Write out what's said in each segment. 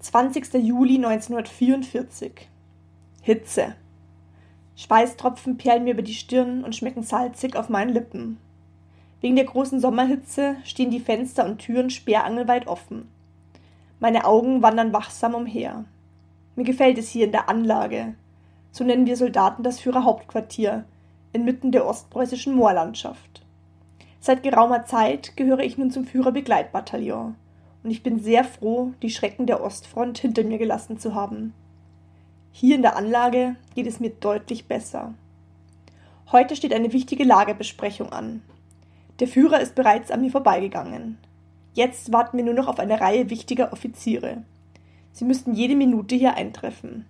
20. Juli 1944. Hitze. Schweißtropfen perlen mir über die Stirn und schmecken salzig auf meinen Lippen. Wegen der großen Sommerhitze stehen die Fenster und Türen sperrangelweit offen. Meine Augen wandern wachsam umher. Mir gefällt es hier in der Anlage. So nennen wir Soldaten das Führerhauptquartier, inmitten der ostpreußischen Moorlandschaft. Seit geraumer Zeit gehöre ich nun zum Führerbegleitbataillon und ich bin sehr froh, die Schrecken der Ostfront hinter mir gelassen zu haben. Hier in der Anlage geht es mir deutlich besser. Heute steht eine wichtige Lagebesprechung an. Der Führer ist bereits an mir vorbeigegangen. Jetzt warten wir nur noch auf eine Reihe wichtiger Offiziere. Sie müssten jede Minute hier eintreffen.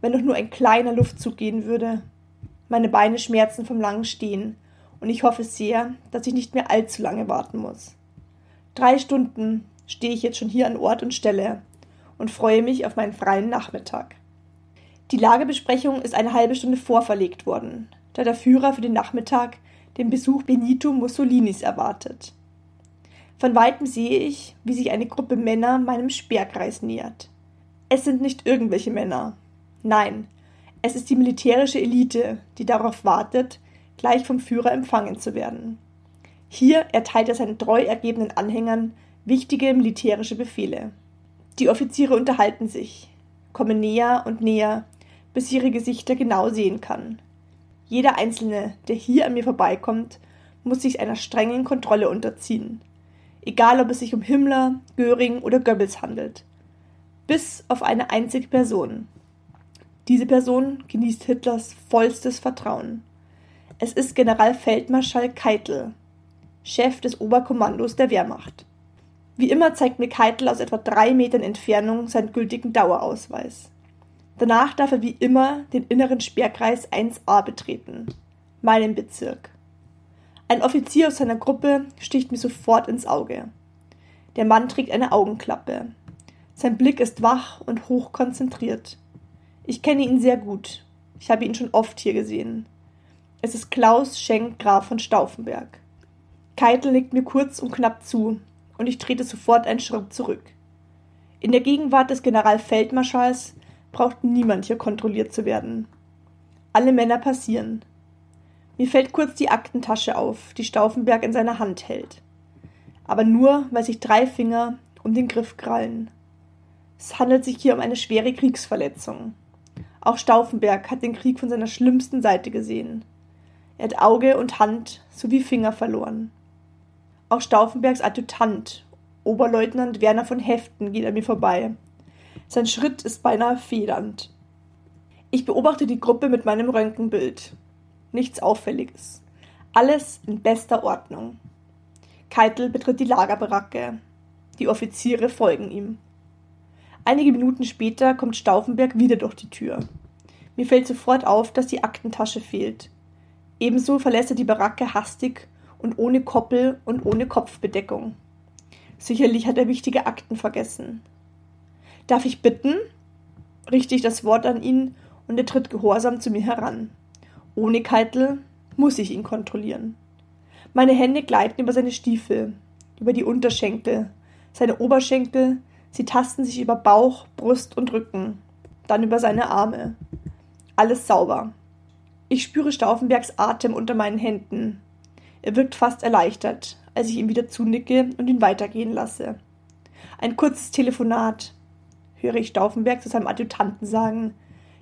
Wenn doch nur ein kleiner Luftzug gehen würde. Meine Beine schmerzen vom langen Stehen und ich hoffe sehr, dass ich nicht mehr allzu lange warten muss. Drei Stunden stehe ich jetzt schon hier an Ort und Stelle und freue mich auf meinen freien Nachmittag. Die Lagebesprechung ist eine halbe Stunde vorverlegt worden, da der Führer für den Nachmittag den Besuch Benito Mussolinis erwartet. Von weitem sehe ich, wie sich eine Gruppe Männer meinem Sperrkreis nähert. Es sind nicht irgendwelche Männer. Nein, es ist die militärische Elite, die darauf wartet, gleich vom Führer empfangen zu werden. Hier erteilt er seinen treu ergebenen Anhängern wichtige militärische Befehle. Die Offiziere unterhalten sich, kommen näher und näher, bis ich ihre Gesichter genau sehen kann. Jeder Einzelne, der hier an mir vorbeikommt, muss sich einer strengen Kontrolle unterziehen, egal ob es sich um Himmler, Göring oder Goebbels handelt. Bis auf eine einzige Person. Diese Person genießt Hitlers vollstes Vertrauen. Es ist Generalfeldmarschall Keitel, Chef des Oberkommandos der Wehrmacht. Wie immer zeigt mir Keitel aus etwa drei Metern Entfernung seinen gültigen Dauerausweis. Danach darf er wie immer den inneren Sperrkreis 1a betreten, meinen Bezirk. Ein Offizier aus seiner Gruppe sticht mir sofort ins Auge. Der Mann trägt eine Augenklappe. Sein Blick ist wach und hoch konzentriert. Ich kenne ihn sehr gut. Ich habe ihn schon oft hier gesehen. Es ist Klaus Schenk Graf von Stauffenberg. Keitel nickt mir kurz und knapp zu, und ich trete sofort einen Schritt zurück. In der Gegenwart des Generalfeldmarschalls braucht niemand hier kontrolliert zu werden. Alle Männer passieren. Mir fällt kurz die Aktentasche auf, die Stauffenberg in seiner Hand hält. Aber nur, weil sich drei Finger um den Griff krallen. Es handelt sich hier um eine schwere Kriegsverletzung. Auch Stauffenberg hat den Krieg von seiner schlimmsten Seite gesehen. Er hat Auge und Hand sowie Finger verloren. Auch Stauffenbergs Adjutant, Oberleutnant Werner von Heften, geht an mir vorbei. Sein Schritt ist beinahe federnd. Ich beobachte die Gruppe mit meinem Röntgenbild. Nichts Auffälliges. Alles in bester Ordnung. Keitel betritt die Lagerbaracke. Die Offiziere folgen ihm. Einige Minuten später kommt Stauffenberg wieder durch die Tür. Mir fällt sofort auf, dass die Aktentasche fehlt. Ebenso verlässt er die Baracke hastig und ohne Koppel und ohne Kopfbedeckung. Sicherlich hat er wichtige Akten vergessen. Darf ich bitten? richte ich das Wort an ihn und er tritt gehorsam zu mir heran. Ohne Keitel muss ich ihn kontrollieren. Meine Hände gleiten über seine Stiefel, über die Unterschenkel, seine Oberschenkel, sie tasten sich über Bauch, Brust und Rücken, dann über seine Arme. Alles sauber. Ich spüre Stauffenbergs Atem unter meinen Händen. Er wirkt fast erleichtert, als ich ihm wieder zunicke und ihn weitergehen lasse. Ein kurzes Telefonat, höre ich Stauffenberg zu seinem Adjutanten sagen,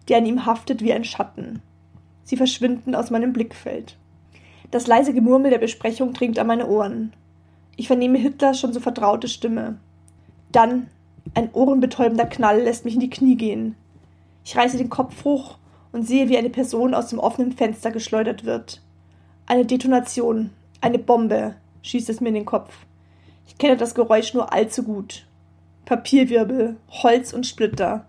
der an ihm haftet wie ein Schatten. Sie verschwinden aus meinem Blickfeld. Das leise Gemurmel der Besprechung dringt an meine Ohren. Ich vernehme Hitlers schon so vertraute Stimme. Dann ein ohrenbetäubender Knall lässt mich in die Knie gehen. Ich reiße den Kopf hoch und sehe, wie eine Person aus dem offenen Fenster geschleudert wird. Eine Detonation, eine Bombe, schießt es mir in den Kopf. Ich kenne das Geräusch nur allzu gut. Papierwirbel, Holz und Splitter.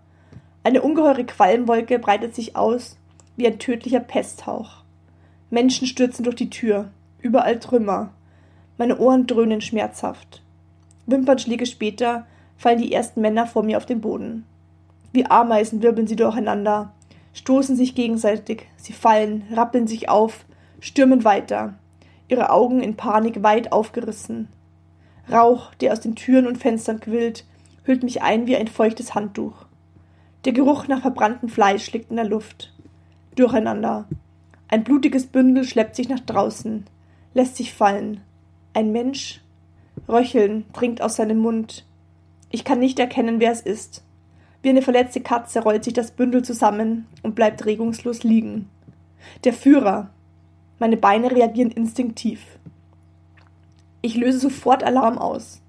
Eine ungeheure Qualmwolke breitet sich aus wie ein tödlicher Pesthauch. Menschen stürzen durch die Tür, überall Trümmer. Meine Ohren dröhnen schmerzhaft. Wimpernschläge später fallen die ersten Männer vor mir auf den Boden. Wie Ameisen wirbeln sie durcheinander, stoßen sich gegenseitig, sie fallen, rappeln sich auf, stürmen weiter, ihre Augen in Panik weit aufgerissen. Rauch, der aus den Türen und Fenstern quillt, hüllt mich ein wie ein feuchtes Handtuch. Der Geruch nach verbranntem Fleisch liegt in der Luft. Durcheinander. Ein blutiges Bündel schleppt sich nach draußen, lässt sich fallen. Ein Mensch? Röcheln dringt aus seinem Mund. Ich kann nicht erkennen, wer es ist. Wie eine verletzte Katze rollt sich das Bündel zusammen und bleibt regungslos liegen. Der Führer. Meine Beine reagieren instinktiv. Ich löse sofort Alarm aus.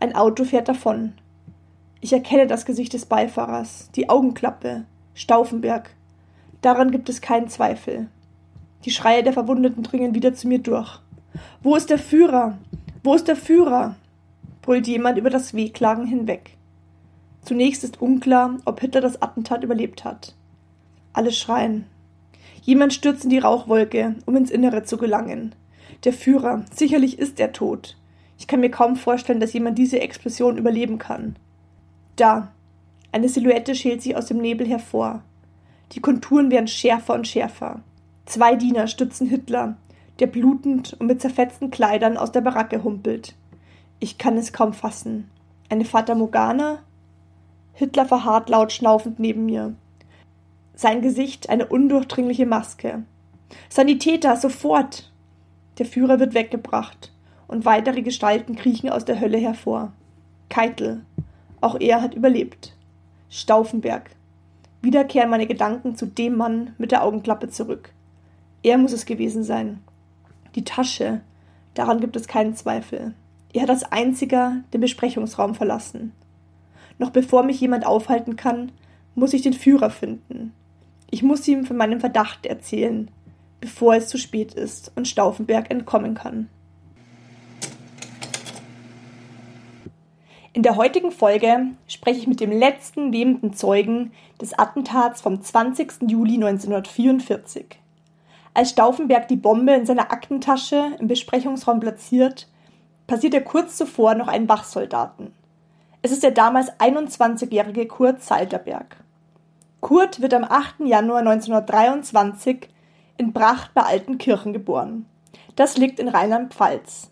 Ein Auto fährt davon. Ich erkenne das Gesicht des Beifahrers, die Augenklappe, Stauffenberg. Daran gibt es keinen Zweifel. Die Schreie der Verwundeten dringen wieder zu mir durch. Wo ist der Führer? Wo ist der Führer? brüllt jemand über das Wehklagen hinweg. Zunächst ist unklar, ob Hitler das Attentat überlebt hat. Alle schreien. Jemand stürzt in die Rauchwolke, um ins Innere zu gelangen. Der Führer, sicherlich ist er tot. Ich kann mir kaum vorstellen, dass jemand diese Explosion überleben kann. Da. Eine Silhouette schält sich aus dem Nebel hervor. Die Konturen werden schärfer und schärfer. Zwei Diener stützen Hitler, der blutend und mit zerfetzten Kleidern aus der Baracke humpelt. Ich kann es kaum fassen. Eine Fata Morgana? Hitler verharrt laut schnaufend neben mir. Sein Gesicht eine undurchdringliche Maske. Sanitäter, sofort! Der Führer wird weggebracht, und weitere Gestalten kriechen aus der Hölle hervor. Keitel, auch er hat überlebt. Stauffenberg. Wieder kehren meine Gedanken zu dem Mann mit der Augenklappe zurück. Er muss es gewesen sein. Die Tasche, daran gibt es keinen Zweifel. Er hat als einziger den Besprechungsraum verlassen. Noch bevor mich jemand aufhalten kann, muss ich den Führer finden. Ich muss ihm von meinem Verdacht erzählen, bevor es zu spät ist und Stauffenberg entkommen kann. In der heutigen Folge spreche ich mit dem letzten lebenden Zeugen des Attentats vom 20. Juli 1944. Als Stauffenberg die Bombe in seiner Aktentasche im Besprechungsraum platziert, passiert er kurz zuvor noch einen Wachsoldaten. Es ist der damals 21-jährige Kurt Salterberg. Kurt wird am 8. Januar 1923 in Bracht bei Altenkirchen geboren. Das liegt in Rheinland-Pfalz.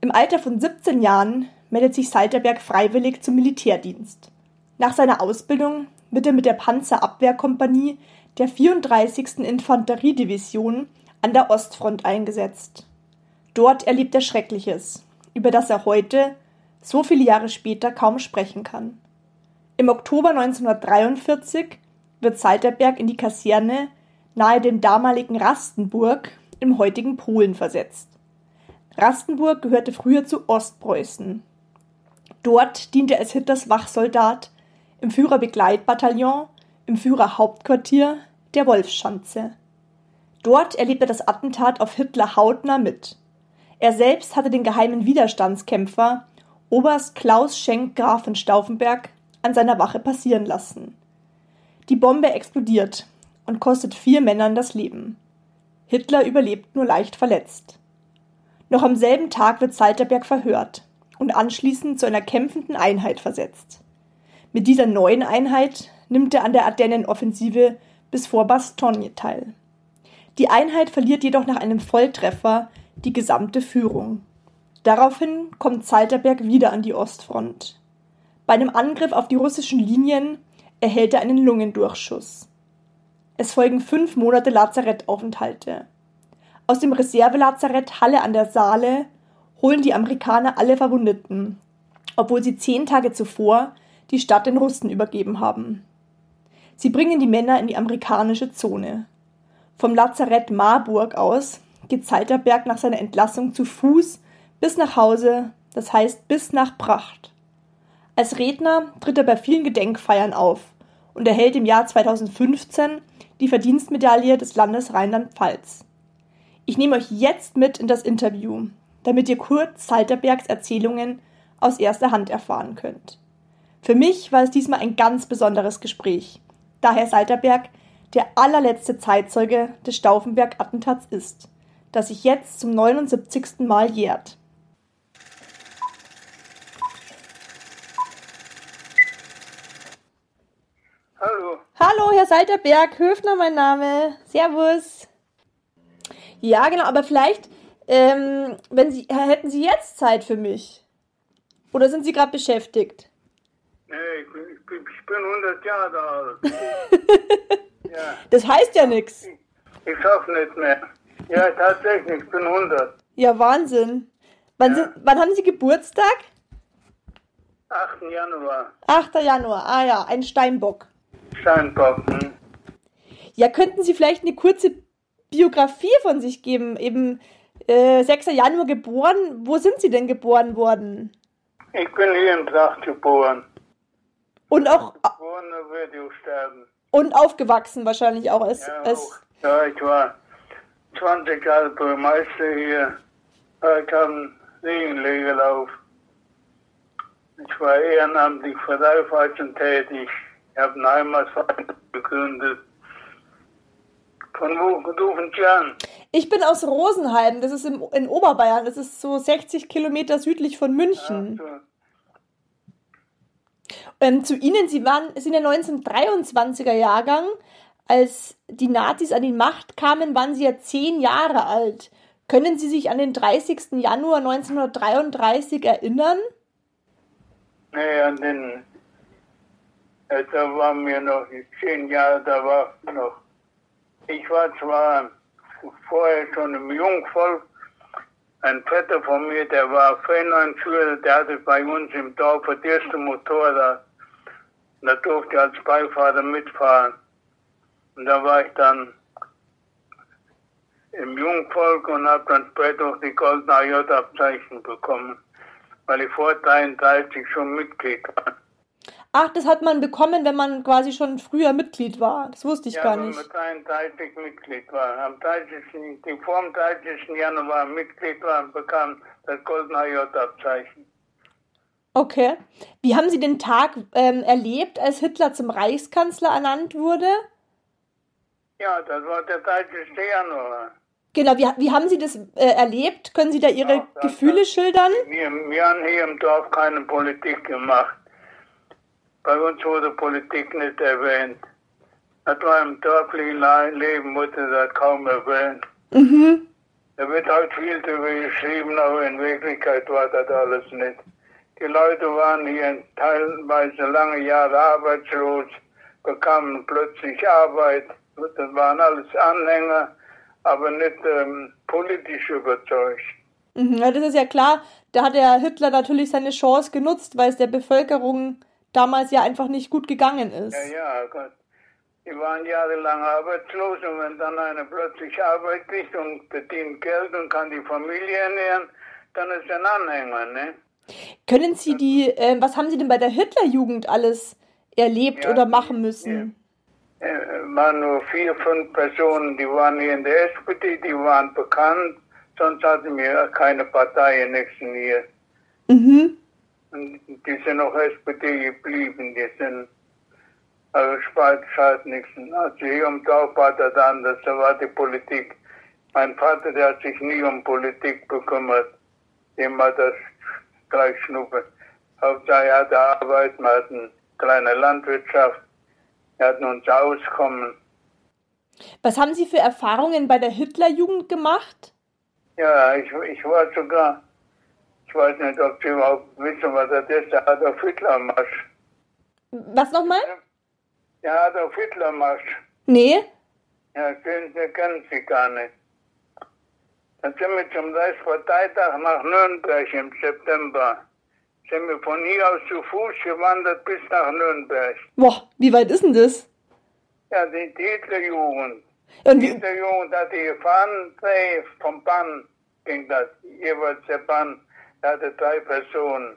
Im Alter von 17 Jahren meldet sich Salterberg freiwillig zum Militärdienst. Nach seiner Ausbildung wird er mit der Panzerabwehrkompanie der 34. Infanteriedivision an der Ostfront eingesetzt. Dort erlebt er Schreckliches, über das er heute, so viele Jahre später, kaum sprechen kann. Im Oktober 1943 wird Salterberg in die Kaserne nahe dem damaligen Rastenburg im heutigen Polen versetzt. Rastenburg gehörte früher zu Ostpreußen Dort diente er als Hitlers Wachsoldat im Führerbegleitbataillon im Führerhauptquartier der Wolfschanze. Dort erlebte er das Attentat auf Hitler hautnah mit. Er selbst hatte den geheimen Widerstandskämpfer Oberst Klaus Schenk Graf von Stauffenberg an seiner Wache passieren lassen. Die Bombe explodiert und kostet vier Männern das Leben. Hitler überlebt nur leicht verletzt. Noch am selben Tag wird Salterberg verhört und anschließend zu einer kämpfenden Einheit versetzt. Mit dieser neuen Einheit nimmt er an der Ardennenoffensive bis vor Bastogne teil. Die Einheit verliert jedoch nach einem Volltreffer die gesamte Führung. Daraufhin kommt Salterberg wieder an die Ostfront. Bei einem Angriff auf die russischen Linien erhält er einen Lungendurchschuss. Es folgen fünf Monate Lazarettaufenthalte. Aus dem Reservelazarett Halle an der Saale holen die Amerikaner alle Verwundeten, obwohl sie zehn Tage zuvor die Stadt den Russen übergeben haben. Sie bringen die Männer in die amerikanische Zone. Vom Lazarett Marburg aus geht Salterberg nach seiner Entlassung zu Fuß bis nach Hause, das heißt bis nach Pracht. Als Redner tritt er bei vielen Gedenkfeiern auf und erhält im Jahr 2015 die Verdienstmedaille des Landes Rheinland-Pfalz. Ich nehme euch jetzt mit in das Interview, damit ihr kurz Salterbergs Erzählungen aus erster Hand erfahren könnt. Für mich war es diesmal ein ganz besonderes Gespräch da Herr Salterberg der allerletzte Zeitzeuge des Stauffenberg-Attentats ist, das sich jetzt zum 79. Mal jährt. Hallo. Herr Salterberg, Höfner mein Name. Servus. Ja, genau, aber vielleicht, ähm, wenn Sie, hätten Sie jetzt Zeit für mich? Oder sind Sie gerade beschäftigt? Nee, ich bin, ich bin, ich bin 100 Jahre alt. ja. Das heißt ja nichts. Ich schaff nicht mehr. Ja, tatsächlich, ich bin 100. Ja, Wahnsinn. Wann, Ja. Sind, wann haben Sie Geburtstag? 8. Januar, 8. Januar. Ah ja, ein Steinbock. Hm? Ja, könnten Sie vielleicht eine kurze Biografie von sich geben? Eben äh, 6. Januar geboren. Wo sind Sie denn geboren worden? Ich bin hier im Tracht geboren. Und auch Geboren werde ich sterben. und aufgewachsen wahrscheinlich auch als, Ja, auch. ja, ich war 20 Jahre Bürgermeister hier. Ich habe einen Regenlegelauf. Ich war ehrenamtlich für Raiffeisen tätig. Ich habe einen Heimatverein gegründet. Von wo rufen Sie an? Ich bin aus Rosenheim, das ist im, in Oberbayern, das ist so 60 Kilometer südlich von München. Also, Ähm, zu Ihnen, Sie waren, sind ja 1923er Jahrgang. Als die Nazis an die Macht kamen, waren Sie ja zehn Jahre alt. Können Sie sich an den 30. Januar 1933 erinnern? nee, an den, da waren wir noch zehn Jahre, da war noch. Ich war zwar vorher schon im Jungvolk, ein Vetter von mir, der war Ferienführer, der hatte bei uns im Dorf das erste Motorrad. Da durfte ich als Beifahrer mitfahren. Und da war ich dann im Jungvolk und habe dann später auch die goldene AJ-Abzeichen bekommen, weil ich vor 33 schon Mitglied war. Ach, das hat man bekommen, wenn man quasi schon früher Mitglied war. Das wusste ich ja, gar wenn nicht. man 33 Mitglied war. Am 30. Die vor dem 30. Januar Mitglied war, bekam das goldene AJ-Abzeichen. Okay. Wie haben Sie den Tag ähm, erlebt, als Hitler zum Reichskanzler ernannt wurde? Ja, das war der 30. Januar. Genau, wie, wie haben Sie das äh, erlebt? Können Sie da Ihre Ja, das- Gefühle das- schildern? Wir, wir haben hier im Dorf keine Politik gemacht. Bei uns wurde Politik nicht erwähnt. War im dörflichen Le- Leben, wurde das kaum erwähnt. Mhm. Da wird halt viel darüber geschrieben, aber in Wirklichkeit war das alles nicht. Die Leute waren hier teilweise lange Jahre arbeitslos, bekamen plötzlich Arbeit. Das waren alles Anhänger, aber nicht ähm, politisch überzeugt. Mhm. Das ist ja klar. Da hat der Hitler natürlich seine Chance genutzt, weil es der Bevölkerung damals ja einfach nicht gut gegangen ist. Ja, ja, Gott. Die waren jahrelang arbeitslos und wenn dann einer plötzlich Arbeit kriegt und verdient Geld und kann die Familie ernähren, dann ist er ein Anhänger, ne? Können Sie die, äh, was haben Sie denn bei der Hitlerjugend alles erlebt Ja, oder machen müssen? Äh, waren nur vier, fünf Personen, die waren hier in der SPD, die waren bekannt, sonst hatten wir keine Partei in nächsten hier. Mhm. Und die sind auch SPD geblieben, die sind, also spart halt nichts. Also hier im Dorf war das anders, da war die Politik. Mein Vater, der hat sich nie um Politik bekümmert. Dem war das gleich Schnuppe. Hauptsache er hatte Arbeit, wir hatten kleine Landwirtschaft, wir hatten unser Auskommen. Was haben Sie für Erfahrungen bei der Hitlerjugend gemacht? Ja, ich, ich war sogar, ich weiß nicht, ob Sie überhaupt wissen, was das ist, der Adolf Hitler-Marsch. Was nochmal? Der Adolf Hitler-Marsch. Nee. Ja, kennen Sie, kennen Sie gar nicht. Dann sind wir zum Reichsparteitag nach Nürnberg im September. Sind wir von hier aus zu Fuß gewandert bis nach Nürnberg. Boah, wie weit ist denn das? Ja, die die Hitlerjugend. Und Die Hitlerjugend hat die gefahren, drei vom Bann ging das. Jeweils der Bann, der hatte drei Personen.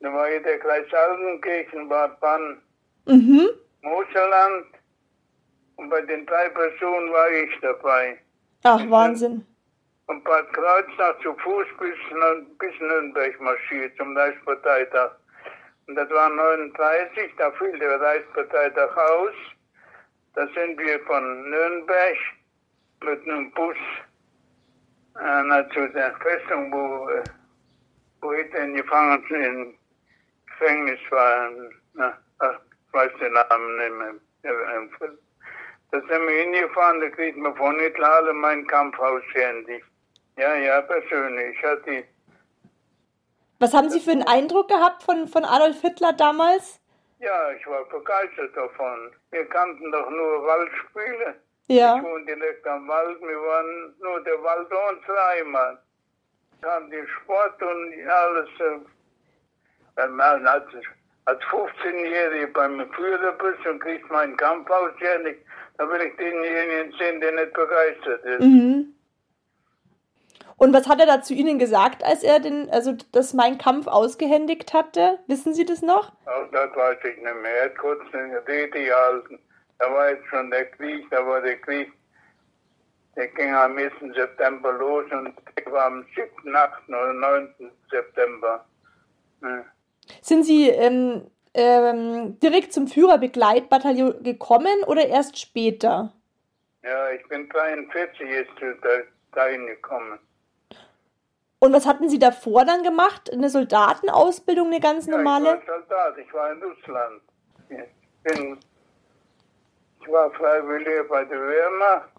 Da war hier der Kreis Altenkirchen, war Bann, mhm. Moserland. Und bei den drei Personen war ich dabei. Ach, Wahnsinn. Und Bad Kreuznach zu Fuß bis, bis Nürnberg marschiert zum Reichsparteitag. Und das war 39, da fiel der Reichsparteitag aus. Da sind wir von Nürnberg mit einem Bus äh, zu der Festung, wo, äh, wo Hitler in Gefangenen im Gefängnis war. Na, ach, ich weiß den Namen nicht mehr. Da sind wir hingefahren, da kriegt man von Hitler alle mein Kampfhaus händig. Ja, ja, persönlich. Ich hatte die Was haben Sie für einen Eindruck gehabt von, von Adolf Hitler damals? Ja, ich war begeistert davon. Wir kannten doch nur Waldspiele. Ja. Ich wohne direkt am Wald. Wir waren nur der Wald unsere Heimat. Haben den Sport und alles. äh, Wenn man als, als 15-Jähriger beim Führer bist und kriegst meinen Kampf ausjährlich, dann will ich denjenigen sehen, der nicht begeistert ist. Mhm. Und was hat er da zu Ihnen gesagt, als er den, also das Mein Kampf ausgehändigt hatte? Wissen Sie das noch? Auch das weiß ich nicht mehr. Er hat kurz eine Rede gehalten. Da war jetzt schon der Krieg, da war der Krieg, der ging am 1. September los und der war am 7., 8. oder 9. September. Ja. Sind Sie ähm, ähm, direkt zum Führerbegleitbataillon gekommen oder erst später? Ja, ich bin 43 jetzt da, dahin gekommen. Und was hatten Sie davor dann gemacht? Eine Soldatenausbildung, eine ganz Ja, normale? ich war Soldat, ich war in Russland. Ich, bin, ich war freiwillig bei der Wehrmacht,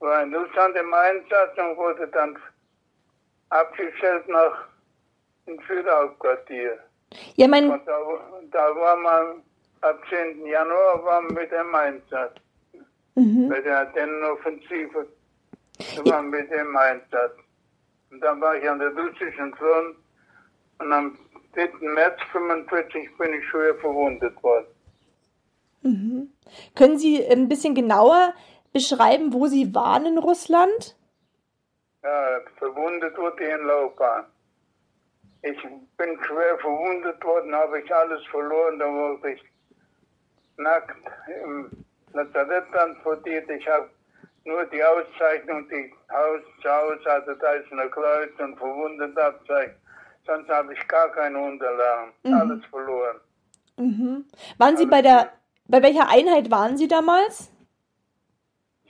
war in Russland im Einsatz und wurde dann abgestellt nach dem Südhauptquartier. Ja, mein, Und da, da war man ab 10. Januar war man mit dem Einsatz, mhm. bei der Ardennenoffensive. Da waren wir mit dem Einsatz. Und dann war ich an der russischen Front und am 3. März 45 bin ich schwer verwundet worden. Mhm. Können Sie ein bisschen genauer beschreiben, wo Sie waren in Russland? Ja, verwundet wurde ich in Laufbahn. Ich bin schwer verwundet worden, habe ich alles verloren, da wurde ich nackt im Lazarett transportiert. Ich habe nur die Auszeichnung, die Haus zu Hause hatte, da ist eine Kreuz und verwundet Abzeichen. Sonst habe ich gar keine Unterlagen. Mhm. Alles verloren. Mhm. Waren Sie bei der, bei welcher Einheit waren Sie damals?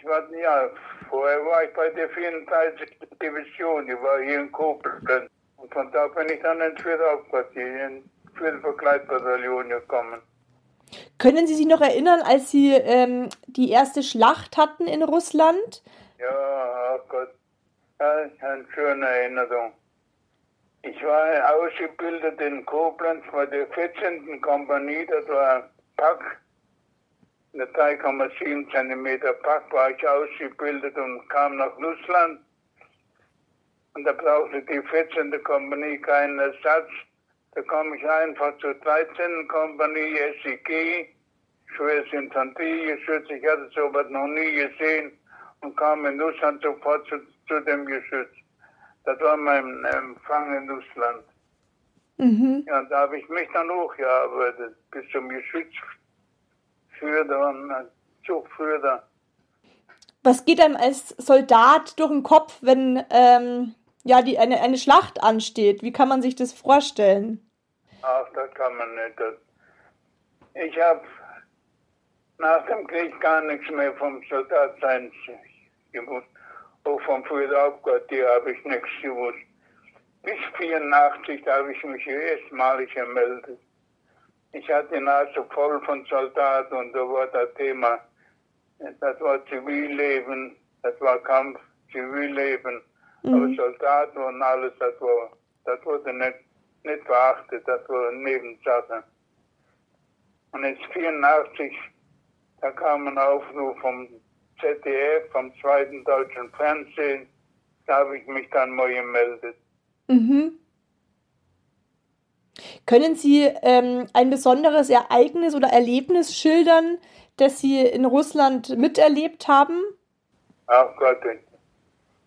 Ich war, ja, vorher war ich bei der 34. Division, die war hier in Koblenz. Und von da bin ich dann ins Hauptquartier, ins Begleitbataillon gekommen. Können Sie sich noch erinnern, als Sie ähm, die erste Schlacht hatten in Russland? Ja, oh Gott, ja, eine schöne Erinnerung. Ich war ausgebildet in Koblenz bei der 14. Kompanie, das war Pack. Eine 3,7 Zentimeter Pack war ich ausgebildet und kam nach Russland. Und da brauchte die 14. Kompanie keinen Ersatz. Da kam ich einfach zur 13. Kompanie SEG, schweres Infanteriegeschütz. Ich hatte sowas noch nie gesehen und kam in Russland sofort zu, zu dem Geschütz. Das war mein Empfang in Russland. Mhm. Ja, da habe ich mich dann hochgearbeitet, bis zum Geschützführer und Zugführer. Was geht einem als Soldat durch den Kopf, wenn ähm, ja, die, eine, eine Schlacht ansteht? Wie kann man sich das vorstellen? Ach, das kann man nicht. Ich habe nach dem Krieg gar nichts mehr vom Soldatsein gewusst. Auch vom Führerhauptquartier habe ich nichts gewusst. Bis 84 da habe ich mich erstmalig gemeldet. Ich hatte die Nase voll von Soldaten und da war das Thema, das war Zivilleben, das war Kampf, Zivilleben. Aber Mhm. Soldaten und alles, das, war, das wurde nicht, nicht beachtet, das war eine Nebensache. Und jetzt 84, da kam ein Aufruf vom ZDF, vom zweiten deutschen Fernsehen. Da habe ich mich dann mal gemeldet. Mhm. Können Sie ähm, ein besonderes Ereignis oder Erlebnis schildern, das Sie in Russland miterlebt haben? Ach Gott,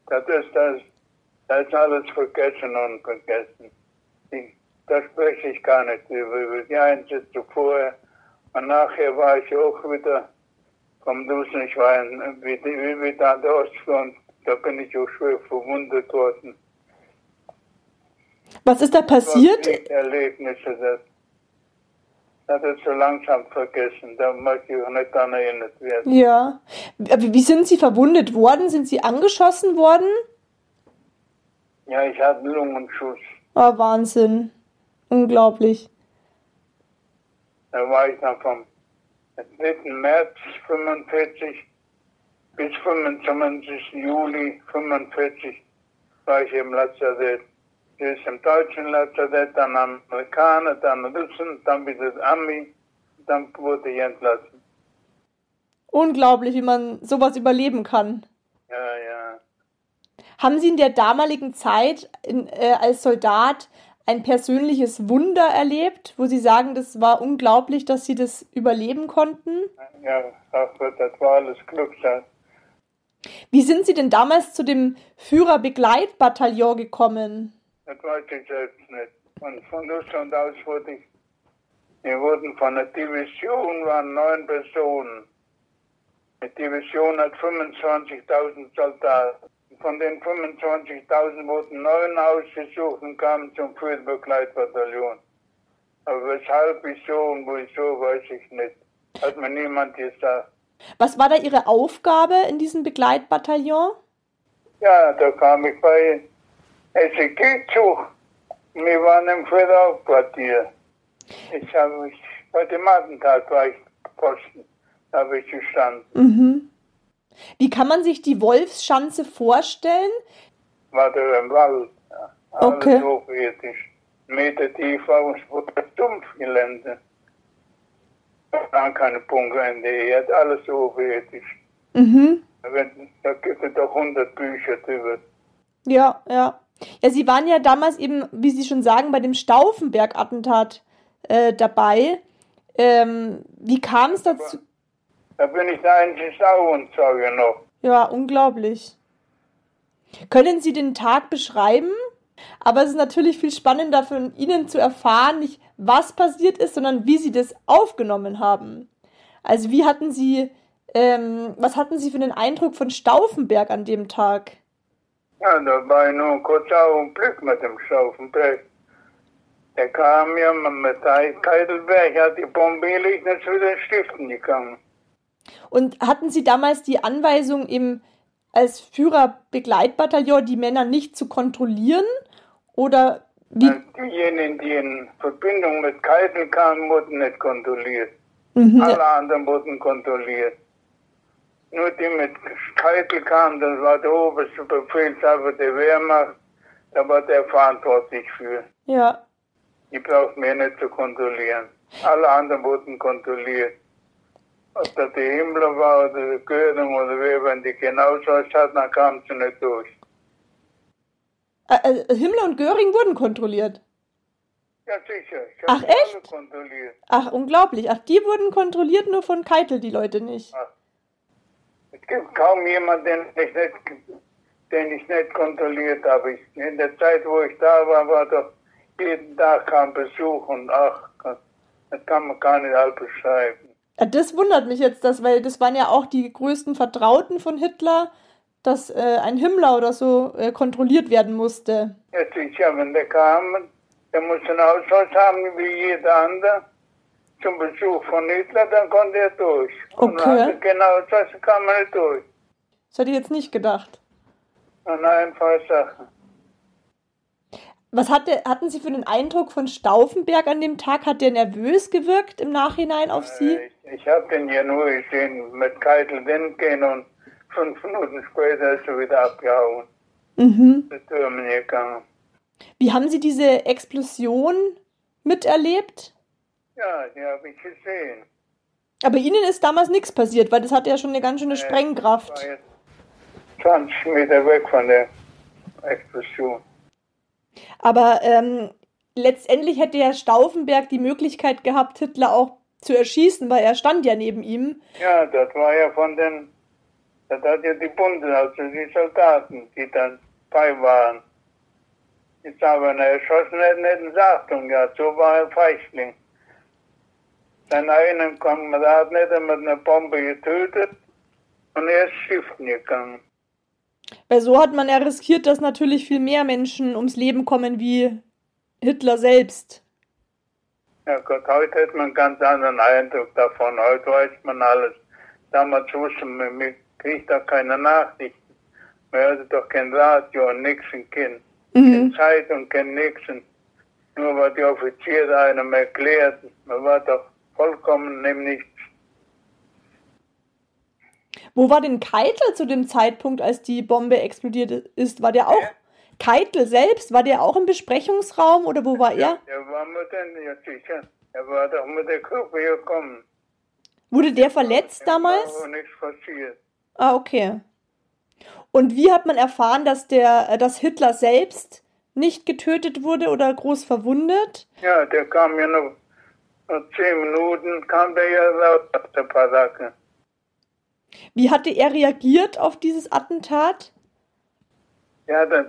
das ist das, das ist alles vergessen und vergessen. Da spreche ich gar nicht über. Die Einsätze vorher und nachher war ich auch wieder vom Dusen. Ich war in, wie, wie, wie da an der Ostfront. Da bin ich auch schwer verwundet worden. Was ist da passiert? Erlebnisse, das, das ist so langsam vergessen. Da möchte ich auch nicht daran erinnert werden. Ja. Wie sind Sie verwundet worden? Sind Sie angeschossen worden? Ja, ich hatte einen Lungenschuss. Oh, Wahnsinn. Unglaublich. Da war ich dann vom 3. März 45 bis 25. Juli 45 war ich im Lazarett. Erst im deutschen Lazarett, dann am Amerikaner, dann Russen, dann wieder Ami, dann wurde ich entlassen. Unglaublich, wie man sowas überleben kann. Ja, ja. Haben Sie in der damaligen Zeit in, äh, als Soldat ein persönliches Wunder erlebt, wo Sie sagen, das war unglaublich, dass Sie das überleben konnten? Ja, das war alles Glückssache. Wie sind Sie denn damals zu dem Führerbegleitbataillon gekommen? Das weiß ich selbst nicht. Und von Russland aus wurde ich, wir wurden von der Division, waren neun Personen. Die Division hat 25.000 Soldaten. Von den 25.000 wurden neun ausgesucht und kamen zum Führerbegleitbataillon. Aber weshalb, wieso und wieso, weiß ich nicht. Hat mir niemand gesagt. Was war da Ihre Aufgabe in diesem Begleitbataillon? Ja, da kam ich bei SEG-Zug. Wir waren im Führeraufquartier. Ich habe mich, bei dem Attentat war ich Posten, da habe ich gestanden. Mhm. Wie kann man sich die Wolfsschanze vorstellen? War da im Wald. Ja. Alles Okay. hochwertig. Meter tief war und es wurde dumpf Gelände. Da waren keine Punkte in der Erde, alles hochwertig. Mhm. Da gibt es doch 100 Bücher drüber. Ja, ja. Ja, Sie waren ja damals eben, wie Sie schon sagen, bei dem Stauffenberg-Attentat äh, dabei. Ähm, wie kam es dazu? Da bin ich der einzige Auenzeuge noch. Ja, unglaublich. Können Sie den Tag beschreiben? Aber es ist natürlich viel spannender von Ihnen zu erfahren, nicht was passiert ist, sondern wie Sie das aufgenommen haben. Also wie hatten Sie, ähm, was hatten Sie für einen Eindruck von Stauffenberg an dem Tag? Ja, da war ich nur ein kurzer Augenblick mit dem Stauffenberg. Der kam ja mit Heidelberg, hat die Bombe gelegt, und ist wieder Stiften gegangen. Und hatten Sie damals die Anweisung, eben als Führerbegleitbataillon die Männer nicht zu kontrollieren? Oder wie? Diejenigen, die in Verbindung mit Keitel kamen, wurden nicht kontrolliert. Mhm, Alle anderen wurden kontrolliert. Nur die mit Keitel kamen, das war der oberste Befehlshaber der Wehrmacht, da war der verantwortlich für. ja. Die braucht mir nicht zu kontrollieren. Alle anderen wurden kontrolliert. Ob das der Himmler war oder der Göring oder wer, wenn die genauso was hatten, dann kamen sie nicht durch. Äh, Himmler und Göring wurden kontrolliert. Ja, sicher. Ich Ach, echt? alle kontrolliert. Ach, unglaublich. Ach, die wurden kontrolliert, nur von Keitel die Leute nicht. Es gibt kaum jemanden, den ich nicht, den ich nicht kontrolliert habe. Ich, in der Zeit, wo ich da war, war doch jeden Tag kam Besuch und ach, das kann man gar nicht halb beschreiben. Das wundert mich jetzt, dass, weil das waren ja auch die größten Vertrauten von Hitler, dass äh, ein Himmler oder so äh, kontrolliert werden musste. Ja, sicher, wenn der kam, der musste einen Ausweis haben wie jeder andere zum Besuch von Hitler, dann konnte er durch. Okay. genau das kam er nicht durch. Das hätte ich jetzt nicht gedacht. Eine einfache Sache. Was hatte, hatten Sie für einen Eindruck von Stauffenberg an dem Tag? Hat der nervös gewirkt im Nachhinein auf Sie? Äh, Ich, ich habe den ja nur gesehen mit Keitel gehen und fünf Minuten später ist er wieder abgehauen. Mhm. Die Türme gegangen. Wie haben Sie diese Explosion miterlebt? Ja, die habe ich gesehen. Aber Ihnen ist damals nichts passiert, weil das hatte ja schon eine ganz schöne war Sprengkraft. jetzt 20 Meter weg von der Explosion. Aber ähm, letztendlich hätte ja Stauffenberg die Möglichkeit gehabt, Hitler auch zu erschießen, weil er stand ja neben ihm. Ja, das war ja von den, das hat ja die Bundes, also die Soldaten, die dann bei waren. Jetzt aber eine erschossen hätten, hätten Achtung gehabt, so war er Feigling. Sein einen Kamerad nicht er mit einer Bombe getötet und er ist schiffen gegangen. Weil so hat man ja riskiert, dass natürlich viel mehr Menschen ums Leben kommen wie Hitler selbst. Ja Gott, heute hat man einen ganz anderen Eindruck davon. Heute weiß man alles. Damals wusste man, man kriegt da keine Nachrichten. Man hörte doch kein Radio und nichts in Kind. Mhm. Keine Zeitung, kein nix. Und Nur was die Offiziere einem erklärten. Man war doch vollkommen Nichts. Wo war denn Keitel zu dem Zeitpunkt, als die Bombe explodiert ist? War der auch Ja. Keitel selbst? War der auch im Besprechungsraum oder wo war er? Er war mit den, ja sicher. Er war doch mit der Gruppe gekommen. Wurde der verletzt war damals? aber nichts passiert. Ah, okay. Und wie hat man erfahren, dass der, dass Hitler selbst nicht getötet wurde oder groß verwundet? Ja, der kam ja noch zehn Minuten, kam der ja raus aus der Baracke. Wie hatte er reagiert auf dieses Attentat? Ja, das,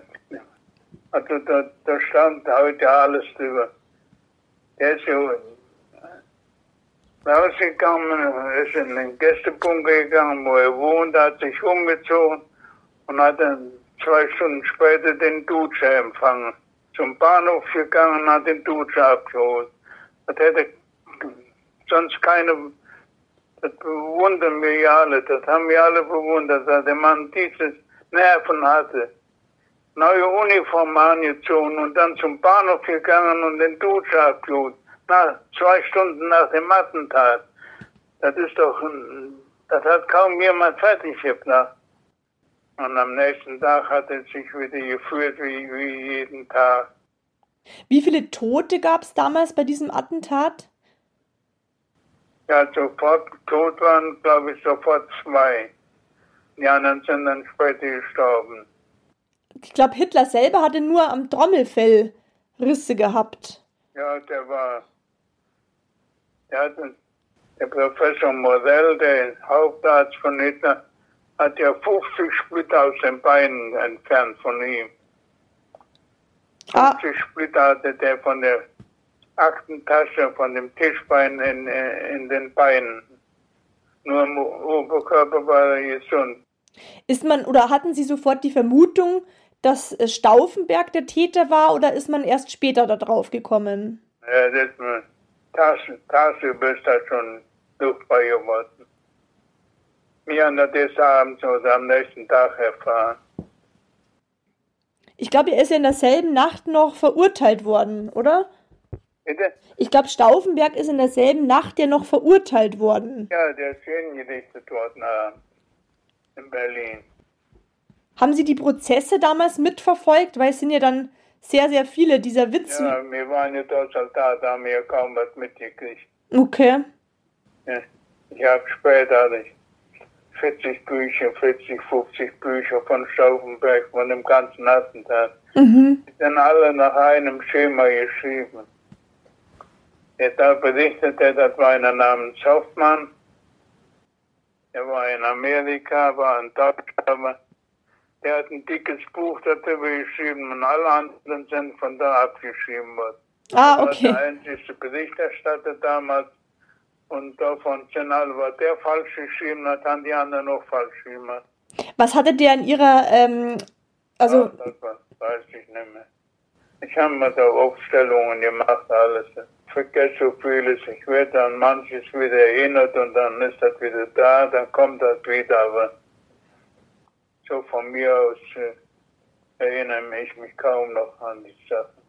also da, da stand heute alles drüber. Der ist ja rausgegangen, ist in den Gästebunker gegangen, wo er wohnt, hat sich umgezogen und hat dann zwei Stunden später den Dutscher empfangen. Zum Bahnhof gegangen und hat den Dutscher abgeholt. Das hätte sonst keine, das bewundern wir ja alle, das haben wir alle bewundert, dass der Mann dieses Nerven hatte neue Uniform angezogen und dann zum Bahnhof gegangen und den Dutscher abgeholt. Na, zwei Stunden nach dem Attentat. Das ist doch, das hat kaum jemand fertig gebracht. Und am nächsten Tag hat es sich wieder geführt wie, wie jeden Tag. Wie viele Tote gab es damals bei diesem Attentat? Ja, sofort tot waren, glaube ich, sofort zwei. Die anderen sind dann später gestorben. Ich glaube, Hitler selber hatte nur am Trommelfell Risse gehabt. Ja, der war, der hat, der Professor Morell, der Hauptarzt von Hitler, hat ja 50 Splitter aus den Beinen entfernt von ihm. Ah, 50 Splitter hatte der von der Aktentasche, von dem Tischbein in, äh, in den Beinen. Nur im Oberkörper war er gesund. ist man oder hatten Sie sofort die Vermutung, dass äh, Stauffenberg der Täter war oder ist man erst später da drauf gekommen? Ja, das ist mir Tasse, tagsüber ist da schon luftbar geworden. Wir haben das Abends oder am nächsten Tag erfahren. Ich glaube, er ist ja in derselben Nacht noch verurteilt worden, oder? Bitte? Ich glaube, Stauffenberg ist in derselben Nacht ja noch verurteilt worden. Ja, der ist hingerichtet worden abends in Berlin. Haben Sie die Prozesse damals mitverfolgt? Weil es sind ja dann sehr, sehr viele dieser Witze. Ja, wir waren ja dort Soldat, haben wir kaum was mitgekriegt. Okay. Ja. Ich habe später hatte ich 40 Bücher, 40, 50 Bücher von Stauffenberg, von dem ganzen Attentat. Mhm. Die sind alle nach einem Schema geschrieben. Der da berichtete, das war einer namens Hoffmann. Der war in Amerika, war ein aber der hat ein dickes Buch darüber geschrieben und alle anderen sind von da abgeschrieben worden. Ah, Er war der okay. einzige Berichterstatter damals und davon sind alle, was der falsch geschrieben hat, haben die anderen auch falsch gemacht. Was hatte der in Ihrer, ähm, also, Ah, das weiß ich nicht mehr. Ich habe mir da Aufstellungen gemacht, alles. Ich vergesse so vieles. Ich werde an manches wieder erinnert und dann ist das wieder da, dann kommt das wieder. Aber so von mir aus äh, erinnere ich mich kaum noch an die Sachen.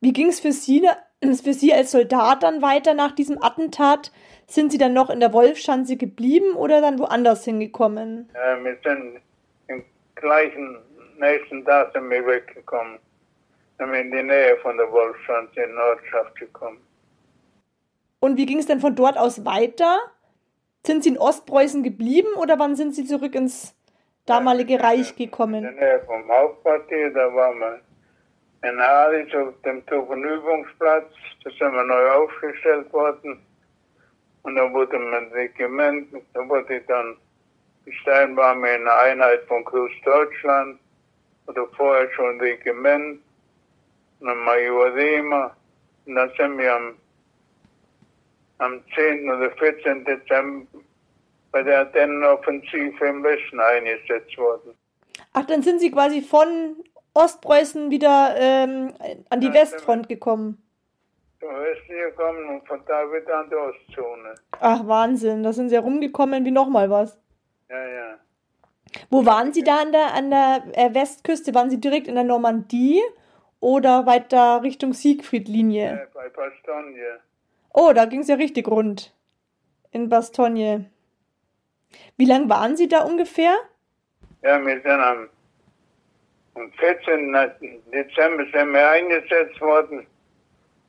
wie ging es für Sie, für Sie als Soldat dann weiter nach diesem Attentat? Sind Sie dann noch in der Wolfschanze geblieben oder dann woanders hingekommen? Ja, wir sind im gleichen nächsten Tag sind wir weggekommen. In die Nähe von der Wolfschanze in Nordschaft gekommen. Und wie ging es dann von dort aus weiter? Sind Sie in Ostpreußen geblieben oder wann sind Sie zurück ins damalige Reich In der gekommen? Nähe vom Hauptquartier, da waren wir in Alis auf dem Truppenübungsplatz. Da sind wir neu aufgestellt worden. Und da wurde mein Regiment, da wurde ich dann, wir in einer Einheit von Groß Deutschland. Oder vorher schon Regiment. Dann sind wir am, am 10. oder 14. Dezember bei der Ardennenoffensive im Westen eingesetzt worden. Ach, dann sind Sie quasi von Ostpreußen wieder ähm, an die Ja, Westfront gekommen. zum Westen gekommen und von da wieder an die Ostzone. Ach, Wahnsinn, da sind Sie ja rumgekommen wie nochmal was. Ja, ja. Wo waren Sie da an der, an der äh, Westküste? Waren Sie direkt in der Normandie oder weiter Richtung Siegfried-Linie? Äh, bei Bastogne. Oh, da ging es ja richtig rund. In Bastogne. Wie lang waren Sie da ungefähr? Ja, wir sind am, am 14. Dezember sind wir eingesetzt worden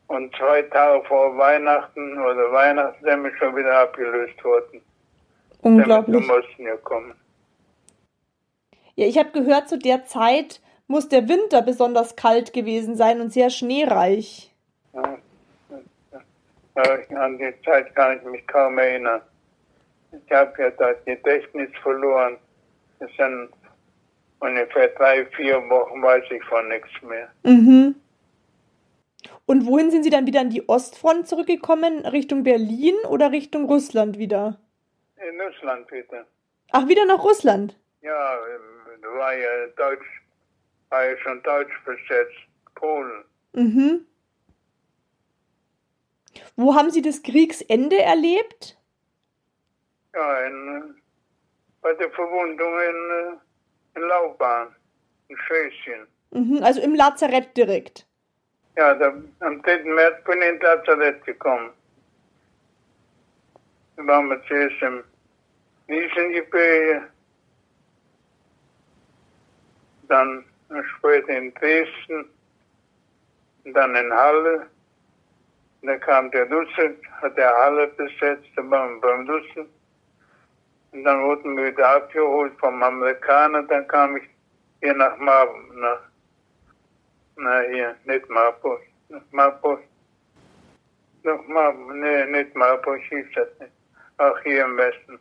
und zwei Tage vor Weihnachten oder Weihnachten sind wir schon wieder abgelöst worden. Sind wir Unglaublich. zum Osten gekommen. Ja, ich habe gehört, zu der Zeit muss der Winter besonders kalt gewesen sein und sehr schneereich. Ja, an die Zeit kann ich mich kaum erinnern. Ich habe ja das Gedächtnis verloren. Es sind ungefähr drei, vier Wochen, weiß ich von nichts mehr. Mhm. Und wohin sind Sie dann wieder an die Ostfront zurückgekommen? Richtung Berlin oder Richtung Russland wieder? In Russland bitte. Ach, wieder nach Russland. Ja, da war ja Deutsch, war ja schon Deutsch besetzt. Polen. Mhm. Wo haben Sie das Kriegsende erlebt? Ja, in, bei der Verwundung in, in Laubahn, in Schlesien. Mhm, also im Lazarett direkt. Ja, da, am 3. März bin ich ins Lazarett gekommen. Da waren wir zuerst im Wiesengebirge, dann später in Dresden, und dann in Halle. Und dann kam der Russe, hat der Halle besetzt, da waren wir beim Russen. Und dann wurden wir wieder abgeholt vom Amerikaner, dann kam ich hier nach Marburg, nach, na hier, nicht Marburg, nach Marburg. Nach Marburg, nee, nicht Marburg hieß das nicht. Auch hier im Westen.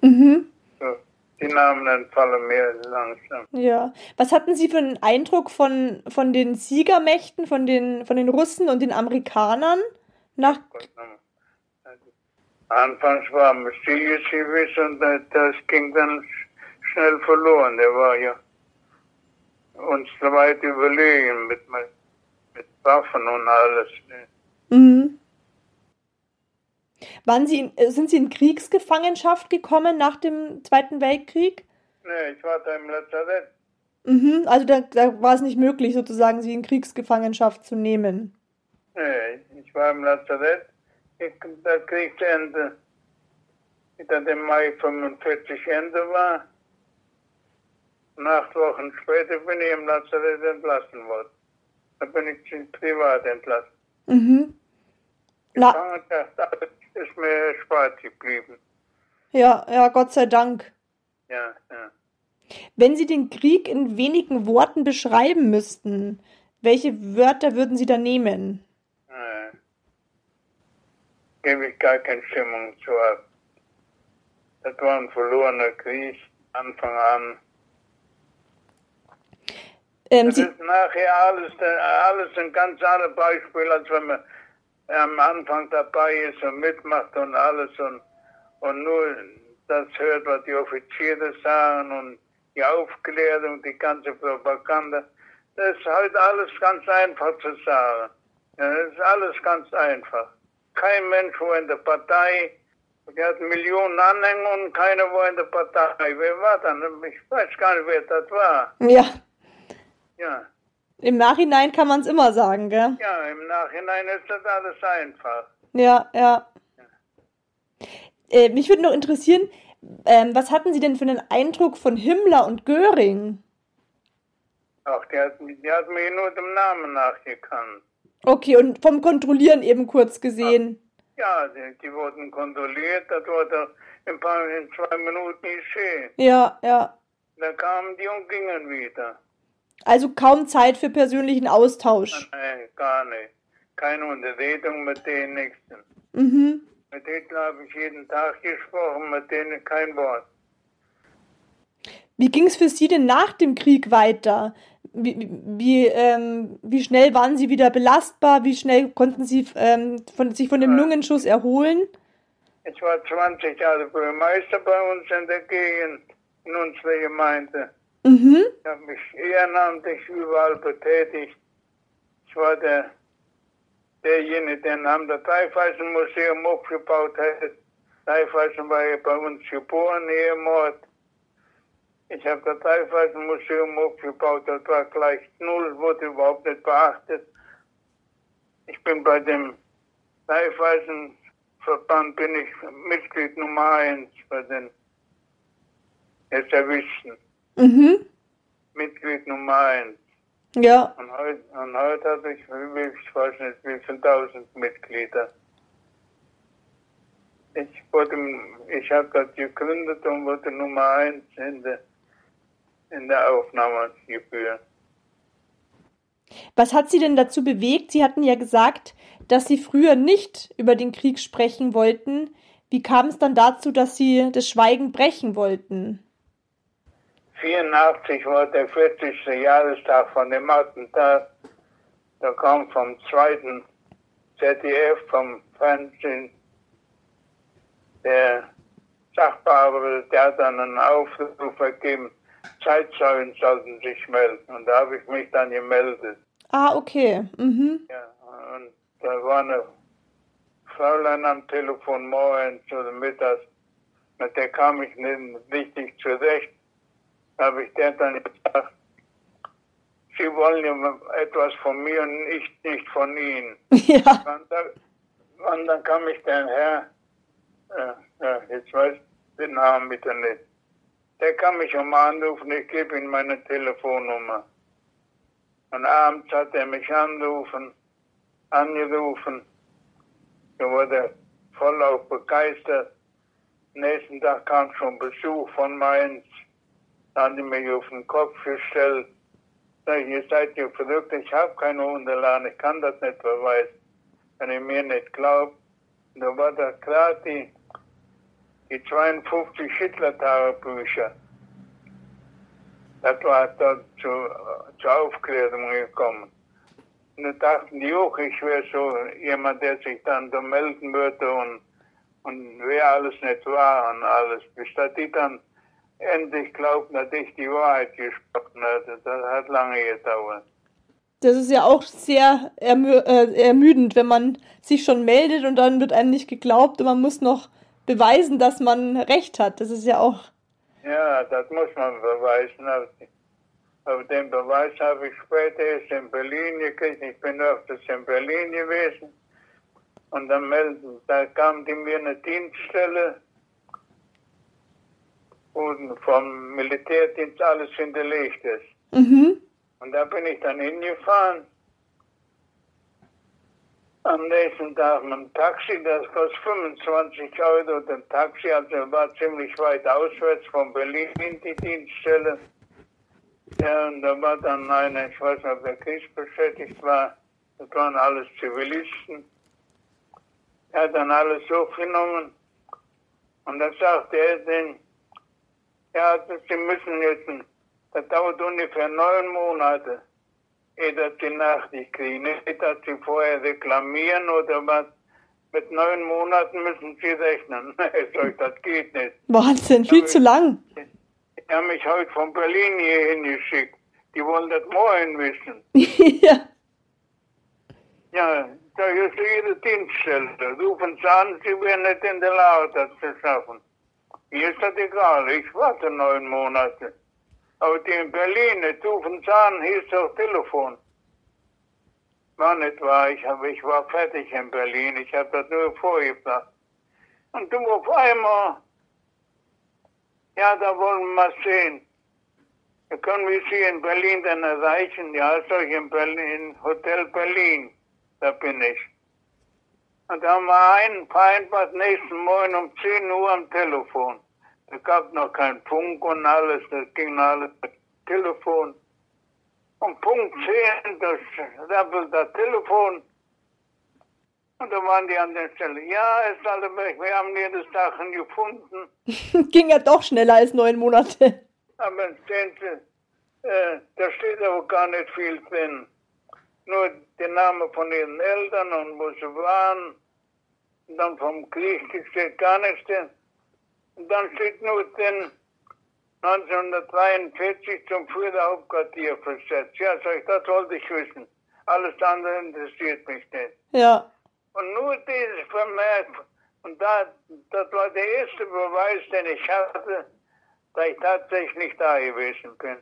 Mhm. So, die Namen entfallen mir langsam. Ja. Was hatten Sie für einen Eindruck von, von den Siegermächten, von den, von den Russen und den Amerikanern? Nach, Anfangs war Mysterious gewiss und das, ging dann sch- schnell verloren. Der war ja uns weit überlegen mit, mit Waffen und alles. ne. mhm. Waren Sie in, äh, sind Sie in Kriegsgefangenschaft gekommen nach dem Zweiten Weltkrieg? Nee, ich war da im Lazarett. Mhm. Also da, da war es nicht möglich, sozusagen Sie in Kriegsgefangenschaft zu nehmen. Nee, ich war im Lazarett. Ich, das Kriegsende, das im Mai 45 Ende war. Und acht Wochen später bin ich im Lazarett entlassen worden. Da bin ich privat entlassen. Mhm. Na, Gefangenschaft ist mir erspart geblieben. ja, ja, Gott sei Dank. Ja, ja. Wenn Sie den Krieg in wenigen Worten beschreiben müssten, welche Wörter würden Sie da nehmen? Äh, gebe ich gar keine Stimmung zu ab. Das war ein verlorener Krieg, Anfang an. Ähm, Das Sie, ist nachher alles, alles ein ganz anderes Beispiel, als wenn man am Anfang dabei ist und mitmacht und alles und, und nur das hört, was die Offiziere sagen und die Aufklärung, die ganze Propaganda. Das ist halt alles ganz einfach zu sagen. Ja, das ist alles ganz einfach. Kein Mensch war in der Partei, die hat Millionen Anhänger und keiner war in der Partei. Wer war dann? Ich weiß gar nicht, wer das war. ja, Ja. Im Nachhinein kann man es immer sagen, gell? Ja, im Nachhinein ist das alles einfach. Ja, ja. Äh, mich würde noch interessieren, ähm, was hatten Sie denn für einen Eindruck von Himmler und Göring? Ach, die hat, die hat mich nur dem Namen nachgekannt. Okay, und vom Kontrollieren eben kurz gesehen. Ja, die, die wurden kondoliert, das wurde in, paar, in zwei Minuten geschehen. Ja, ja. Da kamen die und gingen wieder. Also kaum Zeit für persönlichen Austausch. Nein, gar nicht. Keine Unterredung mit denen, nichts. Mhm. Mit Hitler habe ich jeden Tag gesprochen, mit denen kein Wort. Wie ging es für Sie denn nach dem Krieg weiter? Wie, wie, ähm, wie schnell waren Sie wieder belastbar? Wie schnell konnten Sie ähm, von, sich von dem Lungenschuss erholen? Ich war 20 Jahre Bürgermeister bei uns in der Gegend, in unserer Gemeinde. Mhm. Ich habe mich ehrenamtlich überall betätigt. Ich war der, derjenige, der am Dreifeisenmuseum aufgebaut hat. Dreifeisen war ja bei uns geboren, Ehemord. Ich habe das Dreifeisenmuseum aufgebaut, das war gleich null, wurde überhaupt nicht beachtet. Ich bin bei dem Dreifeisenverband, bin ich Mitglied Nummer eins bei den Reservisten. Mhm. Mitglied Nummer eins. Ja. Und heute, und heute habe ich, ich weiß nicht, wie viele tausend Mitglieder. Ich wurde, ich habe das gegründet und wurde Nummer eins in der, in der Aufnahmegebühr. Was hat Sie denn dazu bewegt? Sie hatten ja gesagt, dass Sie früher nicht über den Krieg sprechen wollten. Wie kam es dann dazu, dass Sie das Schweigen brechen wollten? 84 war der 40. Jahrestag von dem Attentat. Da kam vom zweiten ZDF, vom Fernsehen, der Sachbearbeiter, der hat dann einen Aufruf gegeben, Zeitzeugen sollten sich melden. Und da habe ich mich dann gemeldet. Ah, okay. Mhm. Ja, und da war eine Fräulein am Telefon morgens oder mittags, mit der kam ich nicht richtig zurecht. Habe ich der dann gesagt, Sie wollen ja etwas von mir und ich nicht von Ihnen. Ja. Und, da, und dann kam ich der Herr, äh, ja, jetzt weiß ich den Namen bitte nicht. Der kann mich um anrufen, ich gebe ihm meine Telefonnummer. Und abends hat er mich angerufen, angerufen. Da wurde er voll auch begeistert. Nächsten Tag kam schon Besuch von Mainz. Da haben die mich auf den Kopf gestellt. Sag ich, ihr seid ja verrückt, ich habe keine Unterlagen, ich kann das nicht beweisen. Wenn ihr mir nicht glaubt. Da war da gerade die, die 52 Hitler-Tagebücher. Das war da zu, zur Aufklärung gekommen. Und da dachten die auch, ich wäre so jemand, der sich dann da melden würde und, und wer alles nicht war und alles. Bis da die dann endlich glaubten, dass ich die Wahrheit gesprochen hatte. Das hat lange gedauert. Das ist ja auch sehr ermü äh, ermüdend, wenn man sich schon meldet und dann wird einem nicht geglaubt und man muss noch beweisen, dass man recht hat. Das ist ja auch. Ja, das muss man beweisen. Aber, den Beweis habe ich später erst in Berlin gekriegt. Ich bin öfters in Berlin gewesen. Und dann melden, da kam die mir eine Dienststelle, vom Militärdienst alles hinterlegt ist. Mhm. Und da bin ich dann hingefahren. Am nächsten Tag mit dem Taxi, das kostet 25 Euro. Das Taxi also war ziemlich weit auswärts von Berlin in die Dienststelle. Ja, und da war dann einer, ich weiß nicht, ob der kriegsbeschädigt war. Das waren alles Zivilisten. Er hat dann alles aufgenommen. Und dann sagte er den, ja, Sie müssen jetzt, das dauert ungefähr neun Monate, ehe dass Sie Nachricht kriegen. Nicht, dass Sie vorher reklamieren oder was. Mit neun Monaten müssen Sie rechnen. Das geht nicht. Wahnsinn, viel zu lang. Die haben mich heute von Berlin hier hingeschickt. Die wollen das morgen wissen. ja. Ja, da ist Ihre Dienststelle. Rufen Sie an, Sie wären nicht in der Lage, das zu schaffen. Mir ist das egal, ich warte neun Monate. Aber die in Berlin, an, hier ist doch Telefon. War nicht wahr, ich, hab, ich war fertig in Berlin, ich habe das nur vorgebracht. Und du auf einmal, ja, da wollen wir mal sehen. Da können wir Sie in Berlin dann erreichen. Ja, sag ich in Berlin, Hotel Berlin, da bin ich. Und da haben wir einen vereinbart, nächsten Morgen um 10 Uhr am Telefon. Da gab noch kein Funk und alles, das ging alles mit Telefon. Um Punkt 10, das rappelt das Telefon. Und da waren die an der Stelle. Ja, Herr Stallenberg, wir haben das Sachen gefunden. Ging ja doch schneller als neun Monate. Aber sehen Sie, äh, da steht aber gar nicht viel drin. Nur der Name von ihren Eltern und wo sie waren. Und dann vom Krieg steht gar nichts drin. Und dann steht nur drin, 1943 zum Führerhauptquartier versetzt. Ja, sag ich, das wollte ich wissen. Alles andere interessiert mich nicht. Ja. Und nur dieses Vermerk, und da, das war der erste Beweis, den ich hatte, dass ich tatsächlich da gewesen bin.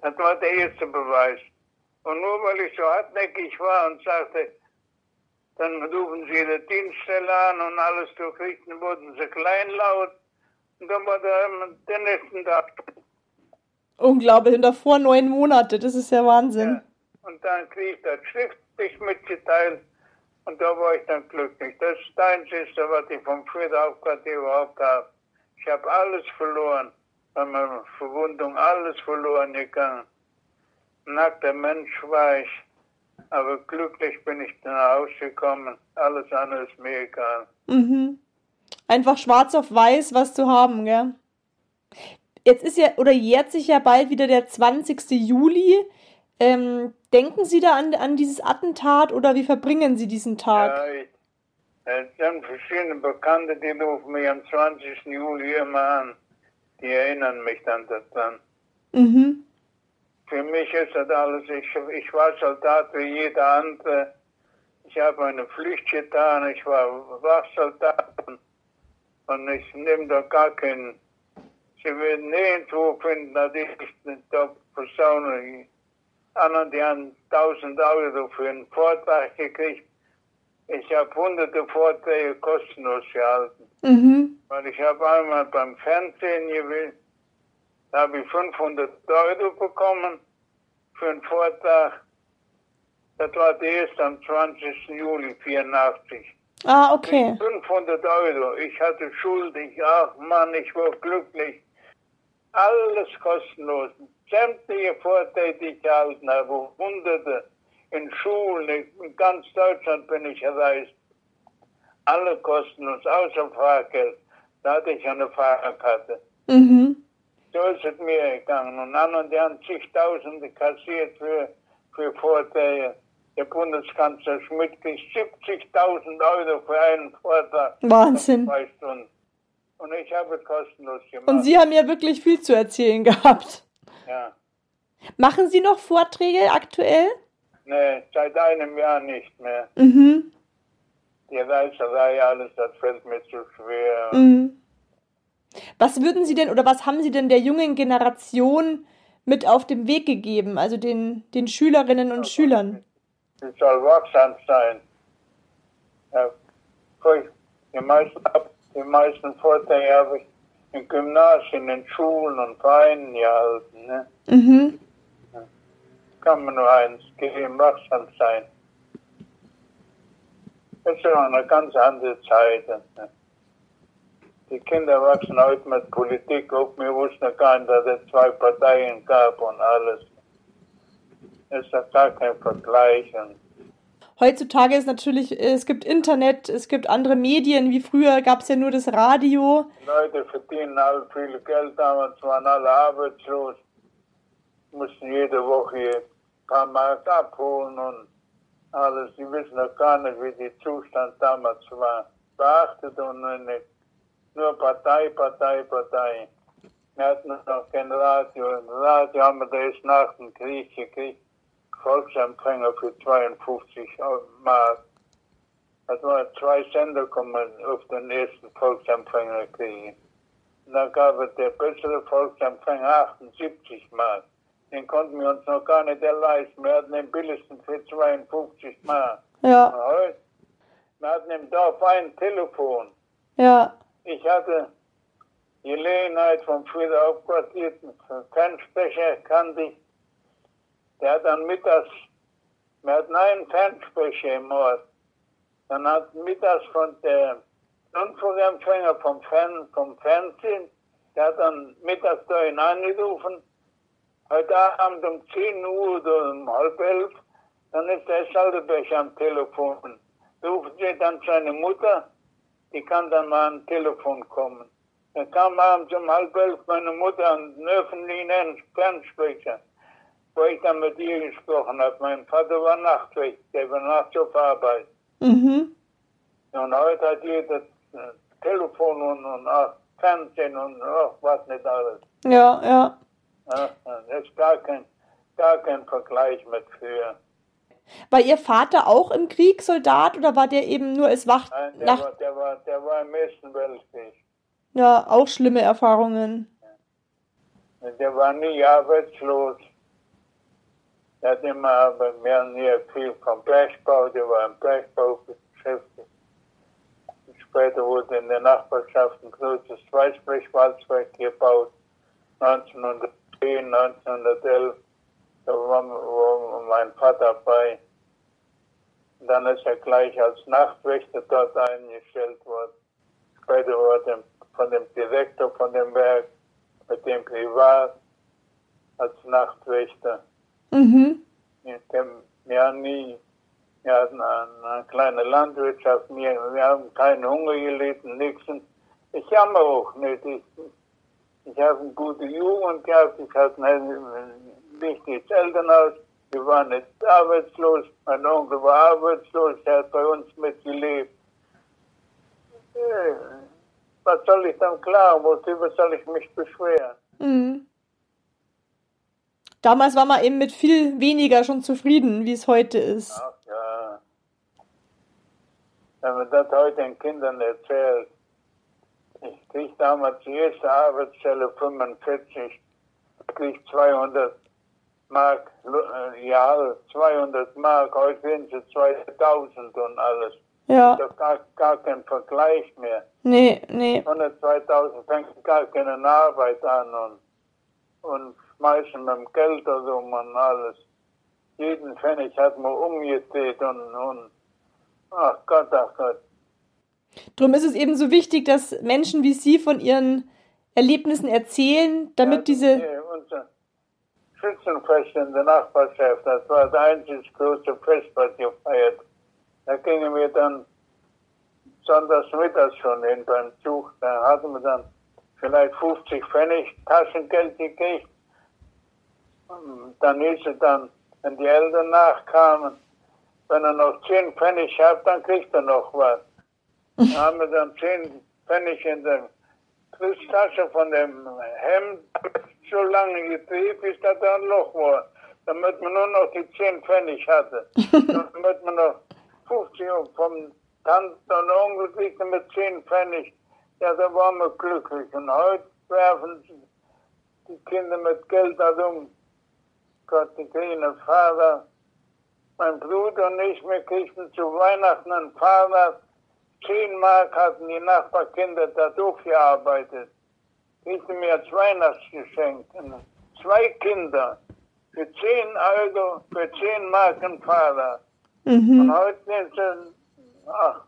Das war der erste Beweis. Und nur weil ich so hartnäckig war und sagte, dann rufen sie ihre Dienststelle an und alles durchrichten, wurden sie kleinlaut. Und dann war der, der nächsten Tag. Unglaublich. Und davor neun Monate. Das ist ja Wahnsinn. Ja. Und dann krieg ich das schriftlich mitgeteilt. Und da war ich dann glücklich. Das ist das Einzige, was ich vom Friedhauptquartier überhaupt habe. Ich habe alles verloren. Bei meiner Verwundung alles verloren gegangen. Nackter Mensch war ich. Aber glücklich bin ich nach Hause gekommen. Alles andere ist mir egal. Mhm. Einfach schwarz auf weiß, was zu haben, gell? Jetzt ist ja, oder jährt sich ja bald wieder der 20. Juli. Ähm, denken Sie da an, an dieses Attentat oder wie verbringen Sie diesen Tag? Ja, ich, es sind verschiedene Bekannte, die rufen mich am 20. Juli immer an. Die erinnern mich dann daran. Mhm. Für mich ist das alles, ich, ich war Soldat wie jeder andere. Ich habe eine Pflicht getan, ich war Wachsoldat und ich nehme da gar keinen. Sie werden nirgendwo finden, dass ich da Personen, anderen, die haben 1000 Euro für einen Vortrag gekriegt. Ich habe hunderte Vorträge kostenlos gehalten. Mhm. Weil ich habe einmal beim Fernsehen gewählt, da habe ich 500 Euro bekommen für einen Vortrag. Das war der erste am 20. Juli 84. Ah, okay. 500 Euro. Ich hatte Schuld. Ich, ach Mann, ich war glücklich. Alles kostenlos. Sämtliche Vorträge, die ich gehalten habe, hunderte in Schulen, in ganz Deutschland bin ich gereist. Alle kostenlos, außer Fahrgeld. Da hatte ich eine Fahrerkarte. Mhm. So ist es mir gegangen. Und anderen, die haben zigtausende kassiert für, für Vorträge. Der Bundeskanzler Schmidt kriegt 70.000 Euro für einen Vortrag. Wahnsinn. Zwei Stunden. Und ich habe es kostenlos gemacht. Und Sie haben ja wirklich viel zu erzählen gehabt. Ja. Machen Sie noch Vorträge aktuell? Nee, seit einem Jahr nicht mehr. Mhm. Die Reiserei, alles, das fällt mir zu schwer. Mhm. Was würden Sie denn oder was haben Sie denn der jungen Generation mit auf den Weg gegeben, also den, den Schülerinnen und Schülern? Sie soll wachsam sein. Die meisten, die meisten Vorträge habe ich in Gymnasien, in Schulen und Vereinen gehalten. Ne? Mhm. Kann man nur eins geben, wachsam sein. Das ist ja eine ganz andere Zeit. Ne? Die Kinder wachsen heute mit Politik auf. Wir wussten gar nicht, dass es zwei Parteien gab und alles. Es ist ja gar kein Vergleich. Heutzutage ist natürlich, es gibt Internet, es gibt andere Medien, wie früher gab es ja nur das Radio. die Leute verdienen alle viel Geld, damals waren alle arbeitslos, mussten jede Woche ein paar Mark abholen und alles. Sie wissen doch gar nicht, wie der Zustand damals war. Beachtet und nicht. Nur Partei, Partei, Partei. Wir hatten noch kein Radio. Im Radio haben wir erst nach dem Krieg gekriegt. Volksempfänger für 52 Mark. Das waren zwei Sender kommen auf den ersten Volksempfänger kriegen. Und dann gab es der bessere Volksempfänger 78 Mark. Den konnten wir uns noch gar nicht leisten. Wir hatten den billigsten für 52 Mark. Ja, Und heute, wir hatten im Dorf ein Telefon. ja. Ich hatte Gelegenheit vom früher aufquartierten Fernsprecher kannte ich. Der hat dann mittags, wir hatten einen Fernsprecher im Ort. Dann hat mittags von der Rundfunkempfänger vom, Fern vom Fernsehen, der hat dann mittags da angerufen, heute Abend um 10 Uhr oder um halb elf, dann ist der Schalterberg am Telefon. Rufen Sie dann seine Mutter, die kann dann mal am Telefon kommen. Dann kam abends um halb elf meine Mutter an den öffentlichen Fernsprecher, wo ich dann mit ihr gesprochen habe. Mein Vater war Nachtwächter, der war nachts auf Arbeit. Mhm. Und heute hat jeder äh, Telefon und, und auch Fernsehen und auch was nicht alles. Ja, ja. Ja, das ist gar kein, gar kein Vergleich mit früher. War Ihr Vater auch im Krieg Soldat oder war der eben nur als Wacht? Nein, der, Nach war, der, war, der war im Ersten Weltkrieg. ja, auch schlimme Erfahrungen. Der war nie arbeitslos. Der hat immer aber mehr mehr viel vom Bergbau, der war im Bergbau beschäftigt. Später wurde in der Nachbarschaft ein großes Weißblechwalzwerk gebaut. 1910, 1911. Da war, war mein Vater bei. Dann ist er gleich als Nachtwächter dort eingestellt worden. Später wurde er von dem Direktor von dem Werk mit dem privat als Nachtwächter. Mhm. Mit dem, wir haben nie, wir hatten eine, eine kleine Landwirtschaft, wir, wir haben keinen Hunger gelitten, nichts. Ich jammer auch nicht. Ich, ich habe eine gute Jugend gehabt, ich hatte ein wichtiges Elternhaus, wir waren nicht arbeitslos, mein Onkel war arbeitslos, der hat bei uns mitgelebt. Äh, Was soll ich dann klagen? Worüber soll ich mich beschweren? Mhm. Damals war man eben mit viel weniger schon zufrieden, wie es heute ist. Ach ja. Wenn man das heute den Kindern erzählt, ich krieg damals die erste Arbeitsstelle 45, krieg 200 Mark, äh, ja, 200 Mark, heute sind sie 2000 und alles. Ja. Das ist gar, gar kein Vergleich mehr. Nee, nee. 100, 2000 fängt gar keine Arbeit an und, und schmeißen mit dem Geld rum und alles. Jeden Pfennig hat man umgedreht und, und ach Gott, ach Gott. Drum ist es eben so wichtig, dass Menschen wie Sie von ihren Erlebnissen erzählen, damit Ja, diese. hier, unser Schützenfest in der Nachbarschaft, das war das einzige große Fest, was gefeiert. Da gingen wir dann sonntags mittags schon hin beim Zug. Da hatten wir dann vielleicht 50 Pfennig Taschengeld gekriegt. Dann hieß es dann, wenn die Eltern nachkamen, wenn er noch 10 Pfennig hat, dann kriegt er noch was. Da haben wir dann 10 Pfennig in der Brusttasche von dem Hemd so lange getrieben, bis da da ein Loch war. Damit man nur noch die 10 Pfennig hatte. damit man noch 50 und vom Tante und Onkel kriegte mit 10 Pfennig. Ja, da waren wir glücklich. Und heute werfen die Kinder mit Geld da um. Gott, die kriegen einen Vater. Mein Bruder und ich, wir kriegten zu Weihnachten einen Vater. 10 Mark hatten die Nachbarkinder da durchgearbeitet. Kriegten mir als Weihnachtsgeschenk. Zwei Kinder. Für 10 Euro, für 10 Mark ein Vater. Und Mhm. heute sind sie, ach,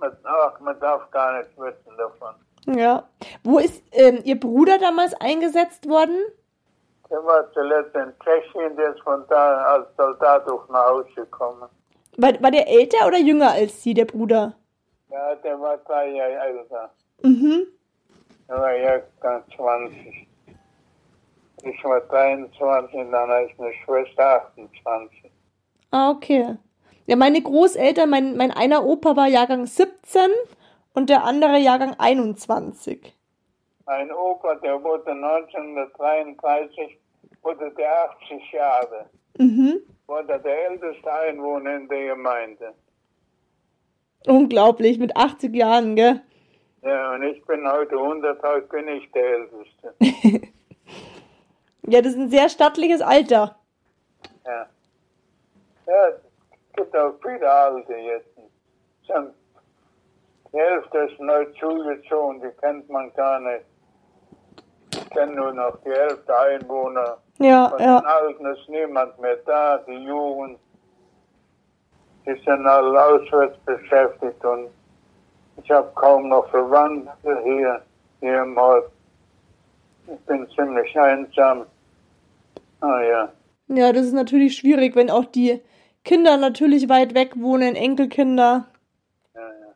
mit, ach, man darf gar nichts wissen davon. Ja. Wo ist ähm, Ihr Bruder damals eingesetzt worden? Der war zuletzt in Tschechien, der ist von da als Soldat auch nach Hause gekommen. War, war der älter oder jünger als Sie, der Bruder? Ja, der war drei Jahre älter. Mhm. War ja ganz 20. Ich war 23, dann ist meine Schwester 28. Ah, okay. Ja, meine Großeltern, mein, mein einer Opa war Jahrgang 17 und der andere Jahrgang 21. Mein Opa, der wurde 1933, wurde der 80 Jahre. Mhm. Wurde der älteste Einwohner in der Gemeinde. Unglaublich, mit 80 Jahren, gell? Ja, und ich bin heute 100, heute bin ich der Älteste. Ja, das ist ein sehr stattliches Alter. Ja. Ja, es gibt auch viele Alte jetzt. Sind- Die Hälfte ist neu zugezogen, die kennt man gar nicht. Ich kenne nur noch die Hälfte Einwohner. Ja, Von den ja. Alten ist niemand mehr da, die Jugend. die sind alle auswärts beschäftigt und ich habe kaum noch Verwandte hier, hier im Ort. Ich bin ziemlich einsam. Ah ja. Ja, das ist natürlich schwierig, wenn auch die Kinder natürlich weit weg wohnen, Enkelkinder. Ja, ja.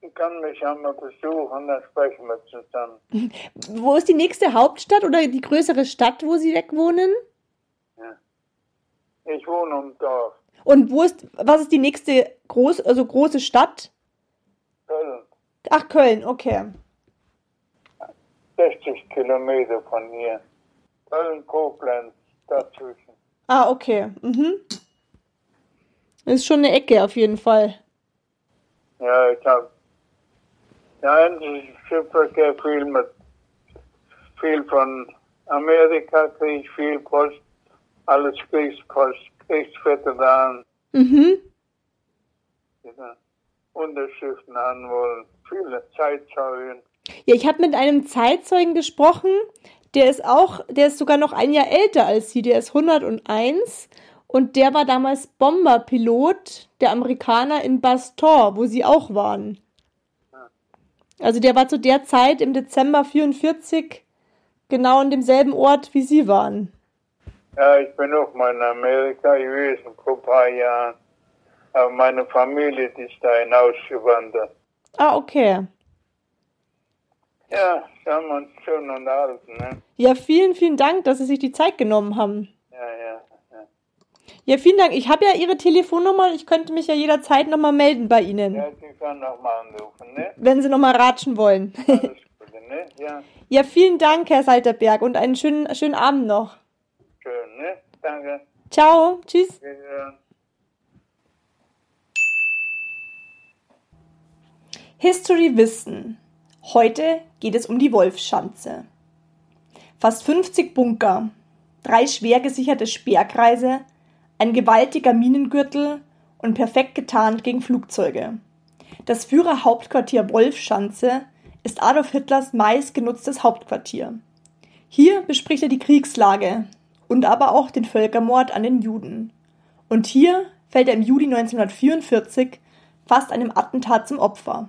Ich kann mich einmal besuchen, dann sprechen wir zusammen. Wo ist die nächste Hauptstadt oder die größere Stadt, wo Sie weg wohnen? Ich wohne im Dorf, Und wo ist, was ist die nächste groß, also große Stadt? Ach, Köln, okay. 60 Kilometer von hier. Köln, Koblenz, dazwischen. Ah, okay. Mhm. Das ist schon eine Ecke auf jeden Fall. Ja, ich habe ja, eigentlich Schiffverkehr viel mit viel von Amerika kriege ich viel Post, alles Kriegspost, Kriegsveteranen, Mhm. da Unterschriften haben wollen, viele Zeitzeugen. Ja, ich habe mit einem Zeitzeugen gesprochen, der ist auch, der ist sogar noch ein Jahr älter als Sie, der ist 101 und der war damals Bomberpilot der Amerikaner in Bastor, wo Sie auch waren. Also der war zu der Zeit im Dezember 44 genau an demselben Ort, wie Sie waren. Ja, ich bin auch mal in Amerika gewesen vor ein paar Jahren. Aber meine Familie die ist da hinausgewandert. Ah, okay. Ja, wir uns schön unterhalten, ne? Ja, vielen, vielen Dank, dass Sie sich die Zeit genommen haben. Ja, ja, ja. Ja, vielen Dank. Ich habe ja Ihre Telefonnummer. Ich könnte mich ja jederzeit nochmal melden bei Ihnen, Ja, Sie können noch mal anrufen, ne? wenn Sie nochmal ratschen wollen. Alles Gute, ne? Ja, ja, vielen Dank, Herr Salterberg, und einen schönen, schönen Abend noch. schön, ne? Danke. Ciao. Tschüss. Wiederhören. History Wissen. Heute geht es um die Wolfschanze. Fast 50 Bunker, drei schwer gesicherte Sperrkreise, ein gewaltiger Minengürtel und perfekt getarnt gegen Flugzeuge. Das Führerhauptquartier Wolfschanze ist Adolf Hitlers meistgenutztes Hauptquartier. Hier bespricht er die Kriegslage und aber auch den Völkermord an den Juden. Und hier fällt er im Juli 1944 fast einem Attentat zum Opfer.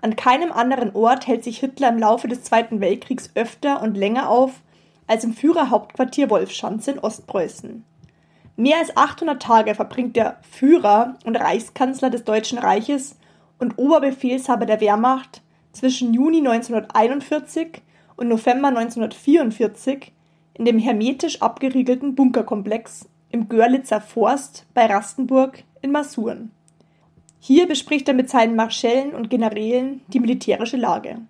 An keinem anderen Ort hält sich Hitler im Laufe des Zweiten Weltkriegs öfter und länger auf als im Führerhauptquartier Wolfschanze in Ostpreußen. Mehr als 800 Tage verbringt der Führer und Reichskanzler des Deutschen Reiches und Oberbefehlshaber der Wehrmacht zwischen Juni 1941 und November 1944 in dem hermetisch abgeriegelten Bunkerkomplex im Görlitzer Forst bei Rastenburg in Masuren. Hier bespricht er mit seinen Marschällen und Generälen die militärische Lage.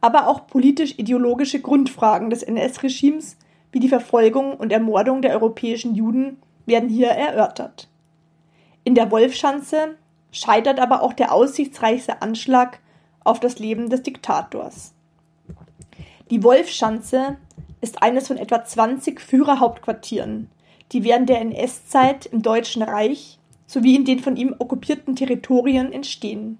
Aber auch politisch-ideologische Grundfragen des NS-Regimes wie die Verfolgung und Ermordung der europäischen Juden werden hier erörtert. In der Wolfschanze scheitert aber auch der aussichtsreichste Anschlag auf das Leben des Diktators. Die Wolfschanze ist eines von etwa 20 Führerhauptquartieren, die während der NS-Zeit im Deutschen Reich sowie in den von ihm okkupierten Territorien entstehen.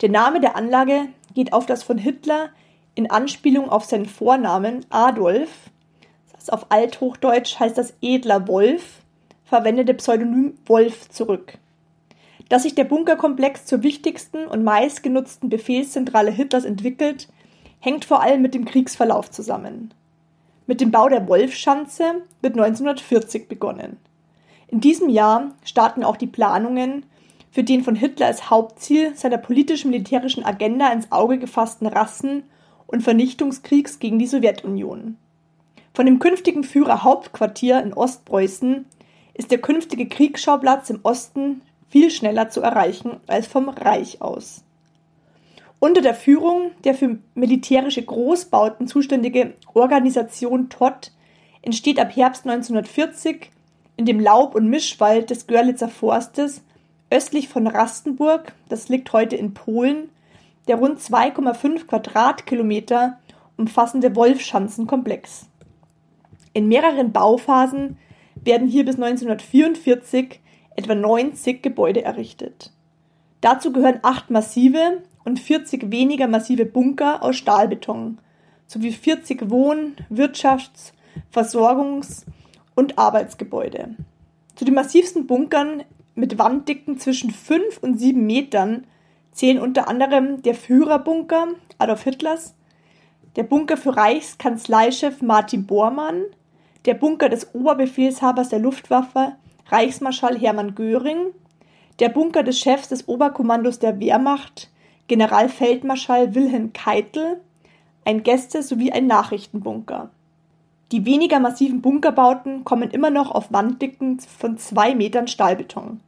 Der Name der Anlage geht auf das von Hitler in Anspielung auf seinen Vornamen Adolf, das auf Althochdeutsch heißt das edler Wolf, verwendete Pseudonym Wolf zurück. Dass sich der Bunkerkomplex zur wichtigsten und meistgenutzten Befehlszentrale Hitlers entwickelt, hängt vor allem mit dem Kriegsverlauf zusammen. Mit dem Bau der Wolfschanze wird 1940 begonnen. In diesem Jahr starten auch die Planungen für den von Hitler als Hauptziel seiner politisch-militärischen Agenda ins Auge gefassten Rassen- und Vernichtungskriegs gegen die Sowjetunion. Von dem künftigen Führerhauptquartier in Ostpreußen ist der künftige Kriegsschauplatz im Osten viel schneller zu erreichen als vom Reich aus. Unter der Führung der für militärische Großbauten zuständige Organisation Todt entsteht ab Herbst 1940 in dem Laub- und Mischwald des Görlitzer Forstes östlich von Rastenburg, das liegt heute in Polen, der rund 2,5 Quadratkilometer umfassende Wolfschanzenkomplex. In mehreren Bauphasen werden hier bis 1944 etwa 90 Gebäude errichtet. Dazu gehören acht massive und 40 weniger massive Bunker aus Stahlbeton sowie 40 Wohn-, Wirtschafts-, Versorgungs- und Arbeitsgebäude. Zu den massivsten Bunkern mit Wanddicken zwischen 5 und 7 Metern zählen unter anderem der Führerbunker Adolf Hitlers, der Bunker für Reichskanzleichef Martin Bormann, der Bunker des Oberbefehlshabers der Luftwaffe Reichsmarschall Hermann Göring, der Bunker des Chefs des Oberkommandos der Wehrmacht Generalfeldmarschall Wilhelm Keitel, ein Gäste- sowie ein Nachrichtenbunker. Die weniger massiven Bunkerbauten kommen immer noch auf Wanddicken von zwei Metern Stahlbeton.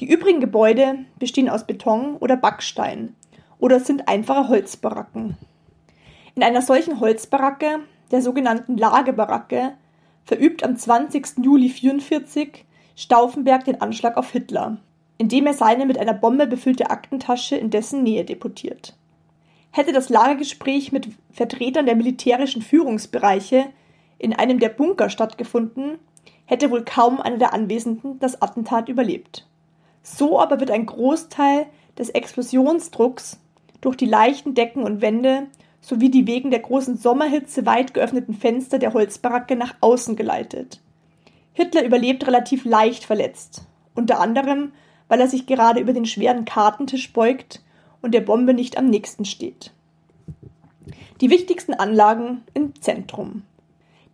Die übrigen Gebäude bestehen aus Beton oder Backstein oder sind einfache Holzbaracken. In einer solchen Holzbaracke, der sogenannten Lagebaracke, verübt am 20. Juli 1944 Stauffenberg den Anschlag auf Hitler, indem er seine mit einer Bombe befüllte Aktentasche in dessen Nähe deportiert. Hätte das Lagergespräch mit Vertretern der militärischen Führungsbereiche in einem der Bunker stattgefunden, hätte wohl kaum einer der Anwesenden das Attentat überlebt. So aber wird ein Großteil des Explosionsdrucks durch die leichten Decken und Wände sowie die wegen der großen Sommerhitze weit geöffneten Fenster der Holzbaracke nach außen geleitet. Hitler überlebt relativ leicht verletzt, unter anderem, weil er sich gerade über den schweren Kartentisch beugt und der Bombe nicht am nächsten steht. Die wichtigsten Anlagen im Zentrum.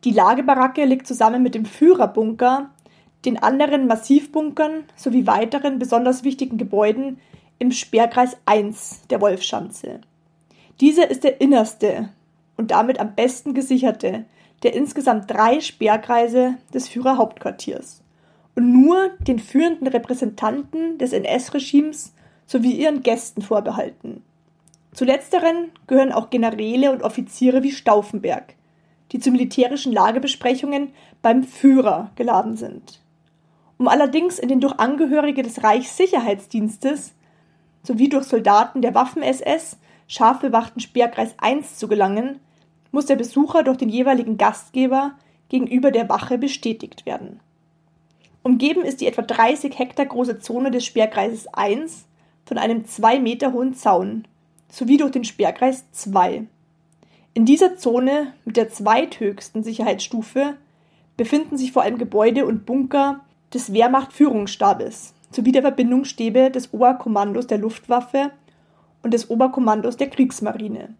Die Lagebaracke liegt zusammen mit dem Führerbunker, den anderen Massivbunkern sowie weiteren besonders wichtigen Gebäuden im Sperrkreis 1 der Wolfschanze. Dieser ist der innerste und damit am besten gesicherte der insgesamt drei Sperrkreise des Führerhauptquartiers und nur den führenden Repräsentanten des NS-Regimes sowie ihren Gästen vorbehalten. Zu letzteren gehören auch Generäle und Offiziere wie Stauffenberg, die zu militärischen Lagebesprechungen beim Führer geladen sind. Um allerdings in den durch Angehörige des Reichssicherheitsdienstes sowie durch Soldaten der Waffen-SS scharf bewachten Sperrkreis 1 zu gelangen, muss der Besucher durch den jeweiligen Gastgeber gegenüber der Wache bestätigt werden. Umgeben ist die etwa 30 Hektar große Zone des Sperrkreises 1 von einem zwei Meter hohen Zaun sowie durch den Sperrkreis 2. In dieser Zone mit der zweithöchsten Sicherheitsstufe befinden sich vor allem Gebäude und Bunker des Wehrmacht-Führungsstabes sowie der Verbindungsstäbe des Oberkommandos der Luftwaffe und des Oberkommandos der Kriegsmarine.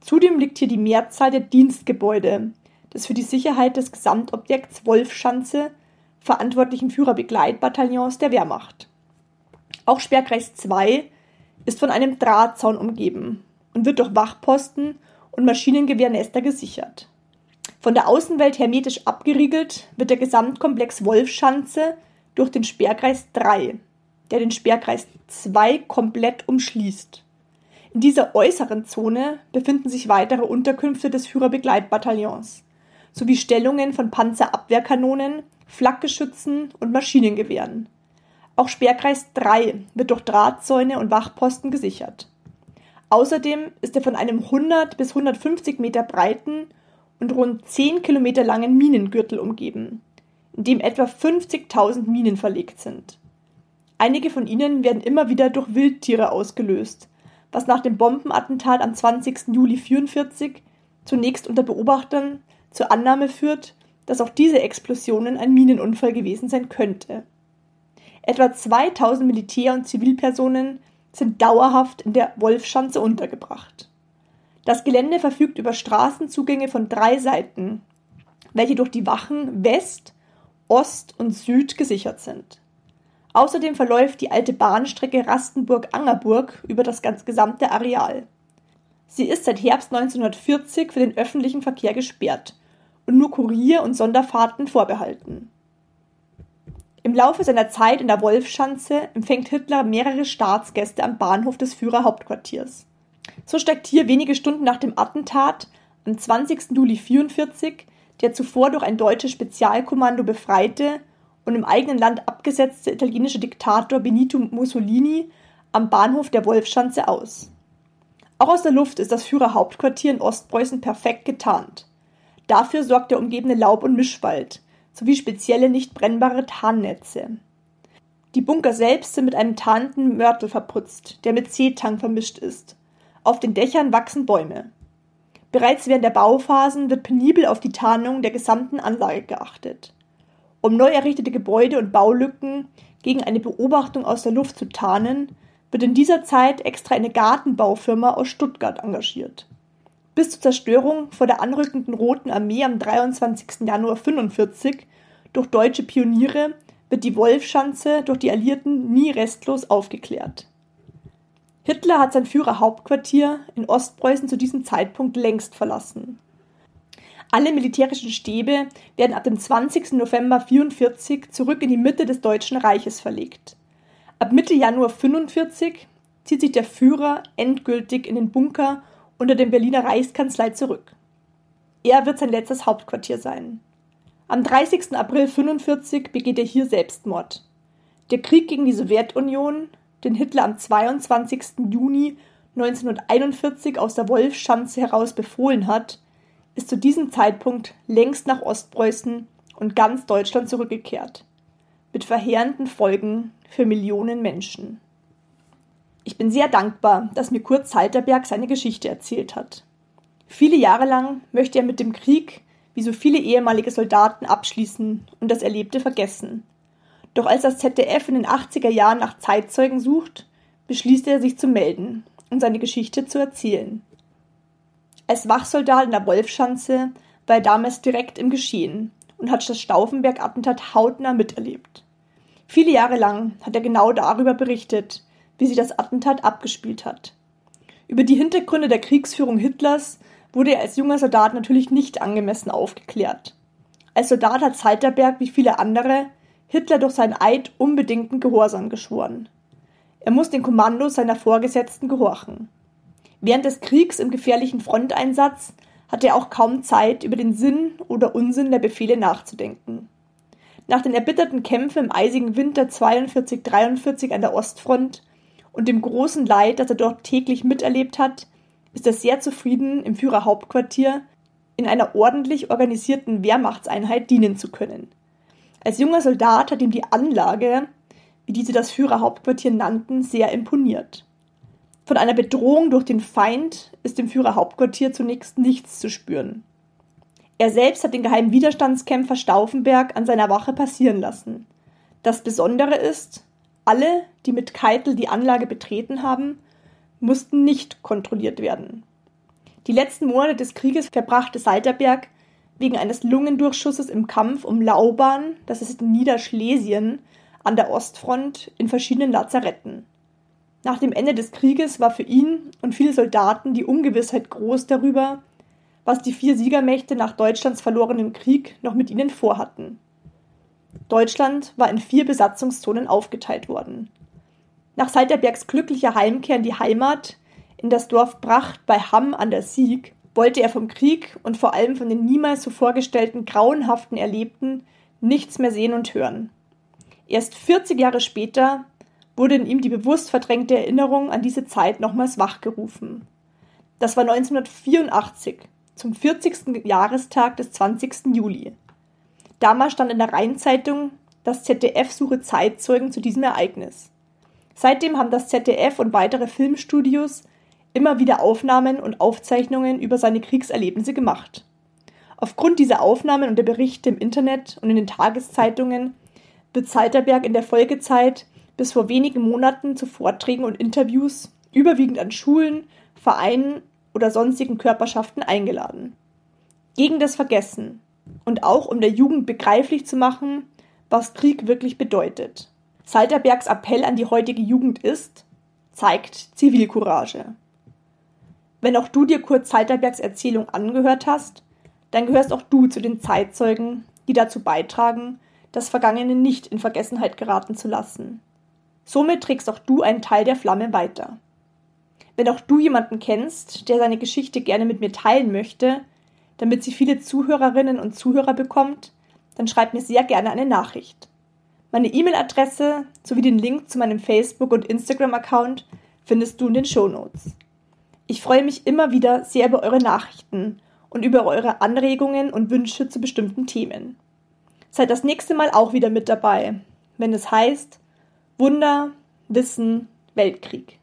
Zudem liegt hier die Mehrzahl der Dienstgebäude des für die Sicherheit des Gesamtobjekts Wolfschanze verantwortlichen Führerbegleitbataillons der Wehrmacht. Auch Sperrkreis 2 ist von einem Drahtzaun umgeben und wird durch Wachposten und Maschinengewehrnester gesichert. Von der Außenwelt hermetisch abgeriegelt wird der Gesamtkomplex Wolfschanze durch den Sperrkreis 3, der den Sperrkreis 2 komplett umschließt. In dieser äußeren Zone befinden sich weitere Unterkünfte des Führerbegleitbataillons sowie Stellungen von Panzerabwehrkanonen, Flakgeschützen und Maschinengewehren. Auch Sperrkreis 3 wird durch Drahtzäune und Wachposten gesichert. Außerdem ist er von einem 100 bis 150 Meter breiten und rund 10 Kilometer langen Minengürtel umgeben, in dem etwa 50.000 Minen verlegt sind. Einige von ihnen werden immer wieder durch Wildtiere ausgelöst, was nach dem Bombenattentat am 20. Juli 1944 zunächst unter Beobachtern zur Annahme führt, dass auch diese Explosionen ein Minenunfall gewesen sein könnte. Etwa 2000 Militär- und Zivilpersonen sind dauerhaft in der Wolfschanze untergebracht. Das Gelände verfügt über Straßenzugänge von drei Seiten, welche durch die Wachen West, Ost und Süd gesichert sind. Außerdem verläuft die alte Bahnstrecke Rastenburg-Angerburg über das ganz gesamte Areal. Sie ist seit Herbst 1940 für den öffentlichen Verkehr gesperrt und nur Kurier- und Sonderfahrten vorbehalten. Im Laufe seiner Zeit in der Wolfschanze empfängt Hitler mehrere Staatsgäste am Bahnhof des Führerhauptquartiers. So steigt hier wenige Stunden nach dem Attentat am 20. Juli 1944 der zuvor durch ein deutsches Spezialkommando befreite und im eigenen Land abgesetzte italienische Diktator Benito Mussolini am Bahnhof der Wolfschanze aus. Auch aus der Luft ist das Führerhauptquartier in Ostpreußen perfekt getarnt. Dafür sorgt der umgebende Laub- und Mischwald sowie spezielle nicht brennbare Tarnnetze. Die Bunker selbst sind mit einem tarnenden Mörtel verputzt, der mit Seetang vermischt ist. Auf den Dächern wachsen Bäume. Bereits während der Bauphasen wird penibel auf die Tarnung der gesamten Anlage geachtet. Um neu errichtete Gebäude und Baulücken gegen eine Beobachtung aus der Luft zu tarnen, wird in dieser Zeit extra eine Gartenbaufirma aus Stuttgart engagiert. Bis zur Zerstörung vor der anrückenden Roten Armee am 23. Januar 1945 durch deutsche Pioniere wird die Wolfschanze durch die Alliierten nie restlos aufgeklärt. Hitler hat sein Führerhauptquartier in Ostpreußen zu diesem Zeitpunkt längst verlassen. Alle militärischen Stäbe werden ab dem 20. November 1944 zurück in die Mitte des Deutschen Reiches verlegt. Ab Mitte Januar 1945 zieht sich der Führer endgültig in den Bunker unter dem Berliner Reichskanzlei zurück. Er wird sein letztes Hauptquartier sein. Am 30. April 1945 begeht er hier Selbstmord. Der Krieg gegen die Sowjetunion, den Hitler am 22. Juni 1941 aus der Wolfschanze heraus befohlen hat, ist zu diesem Zeitpunkt längst nach Ostpreußen und ganz Deutschland zurückgekehrt. Mit verheerenden Folgen für Millionen Menschen. Ich bin sehr dankbar, dass mir Kurt Salterberg seine Geschichte erzählt hat. Viele Jahre lang möchte er mit dem Krieg, wie so viele ehemalige Soldaten, abschließen und das Erlebte vergessen. Doch als das ZDF in den 80er Jahren nach Zeitzeugen sucht, beschließt er sich zu melden und seine Geschichte zu erzählen. Als Wachsoldat in der Wolfschanze war er damals direkt im Geschehen und hat das Stauffenberg-Attentat hautnah miterlebt. Viele Jahre lang hat er genau darüber berichtet, wie sich das Attentat abgespielt hat. Über die Hintergründe der Kriegsführung Hitlers wurde er als junger Soldat natürlich nicht angemessen aufgeklärt. Als Soldat hat Salterberg wie viele andere Hitler durch seinen Eid unbedingten Gehorsam geschworen. Er muss den Kommandos seiner Vorgesetzten gehorchen. Während des Kriegs im gefährlichen Fronteinsatz hatte er auch kaum Zeit, über den Sinn oder Unsinn der Befehle nachzudenken. Nach den erbitterten Kämpfen im eisigen Winter 42-43 an der Ostfront und dem großen Leid, das er dort täglich miterlebt hat, ist er sehr zufrieden, im Führerhauptquartier in einer ordentlich organisierten Wehrmachtseinheit dienen zu können. Als junger Soldat hat ihm die Anlage, wie diese das Führerhauptquartier nannten, sehr imponiert. Von einer Bedrohung durch den Feind ist im Führerhauptquartier zunächst nichts zu spüren. Er selbst hat den geheimen Widerstandskämpfer Stauffenberg an seiner Wache passieren lassen. Das Besondere ist, alle, die mit Keitel die Anlage betreten haben, mussten nicht kontrolliert werden. Die letzten Monate des Krieges verbrachte Salterberg wegen eines Lungendurchschusses im Kampf um Lauban, das ist in Niederschlesien, an der Ostfront in verschiedenen Lazaretten. Nach dem Ende des Krieges war für ihn und viele Soldaten die Ungewissheit groß darüber, was die vier Siegermächte nach Deutschlands verlorenem Krieg noch mit ihnen vorhatten. Deutschland war in vier Besatzungszonen aufgeteilt worden. Nach Salterbergs glücklicher Heimkehr in die Heimat, in das Dorf Bracht bei Hamm an der Sieg, wollte er vom Krieg und vor allem von den niemals so vorgestellten grauenhaften Erlebten nichts mehr sehen und hören. Erst 40 Jahre später wurde in ihm die bewusst verdrängte Erinnerung an diese Zeit nochmals wachgerufen. Das war 1984, zum 40. Jahrestag des 20. Juli. Damals stand in der Rheinzeitung, das ZDF suche Zeitzeugen zu diesem Ereignis. Seitdem haben das ZDF und weitere Filmstudios immer wieder Aufnahmen und Aufzeichnungen über seine Kriegserlebnisse gemacht. Aufgrund dieser Aufnahmen und der Berichte im Internet und in den Tageszeitungen wird Salterberg in der Folgezeit bis vor wenigen Monaten zu Vorträgen und Interviews überwiegend an Schulen, Vereinen oder sonstigen Körperschaften eingeladen. Gegen das Vergessen, und auch um der Jugend begreiflich zu machen, was Krieg wirklich bedeutet. Salterbergs Appell an die heutige Jugend ist, zeigt Zivilcourage. Wenn auch du dir Kurt Salterbergs Erzählung angehört hast, dann gehörst auch du zu den Zeitzeugen, die dazu beitragen, das Vergangene nicht in Vergessenheit geraten zu lassen. Somit trägst auch du einen Teil der Flamme weiter. Wenn auch du jemanden kennst, der seine Geschichte gerne mit mir teilen möchte, damit sie viele Zuhörerinnen und Zuhörer bekommt, dann schreib mir sehr gerne eine Nachricht. Meine E-Mail-Adresse sowie den Link zu meinem Facebook- und Instagram-Account findest du in den Show Notes. Ich freue mich immer wieder sehr über eure Nachrichten und über eure Anregungen und Wünsche zu bestimmten Themen. Seid das nächste Mal auch wieder mit dabei, wenn es heißt Wunder, Wissen, Weltkrieg.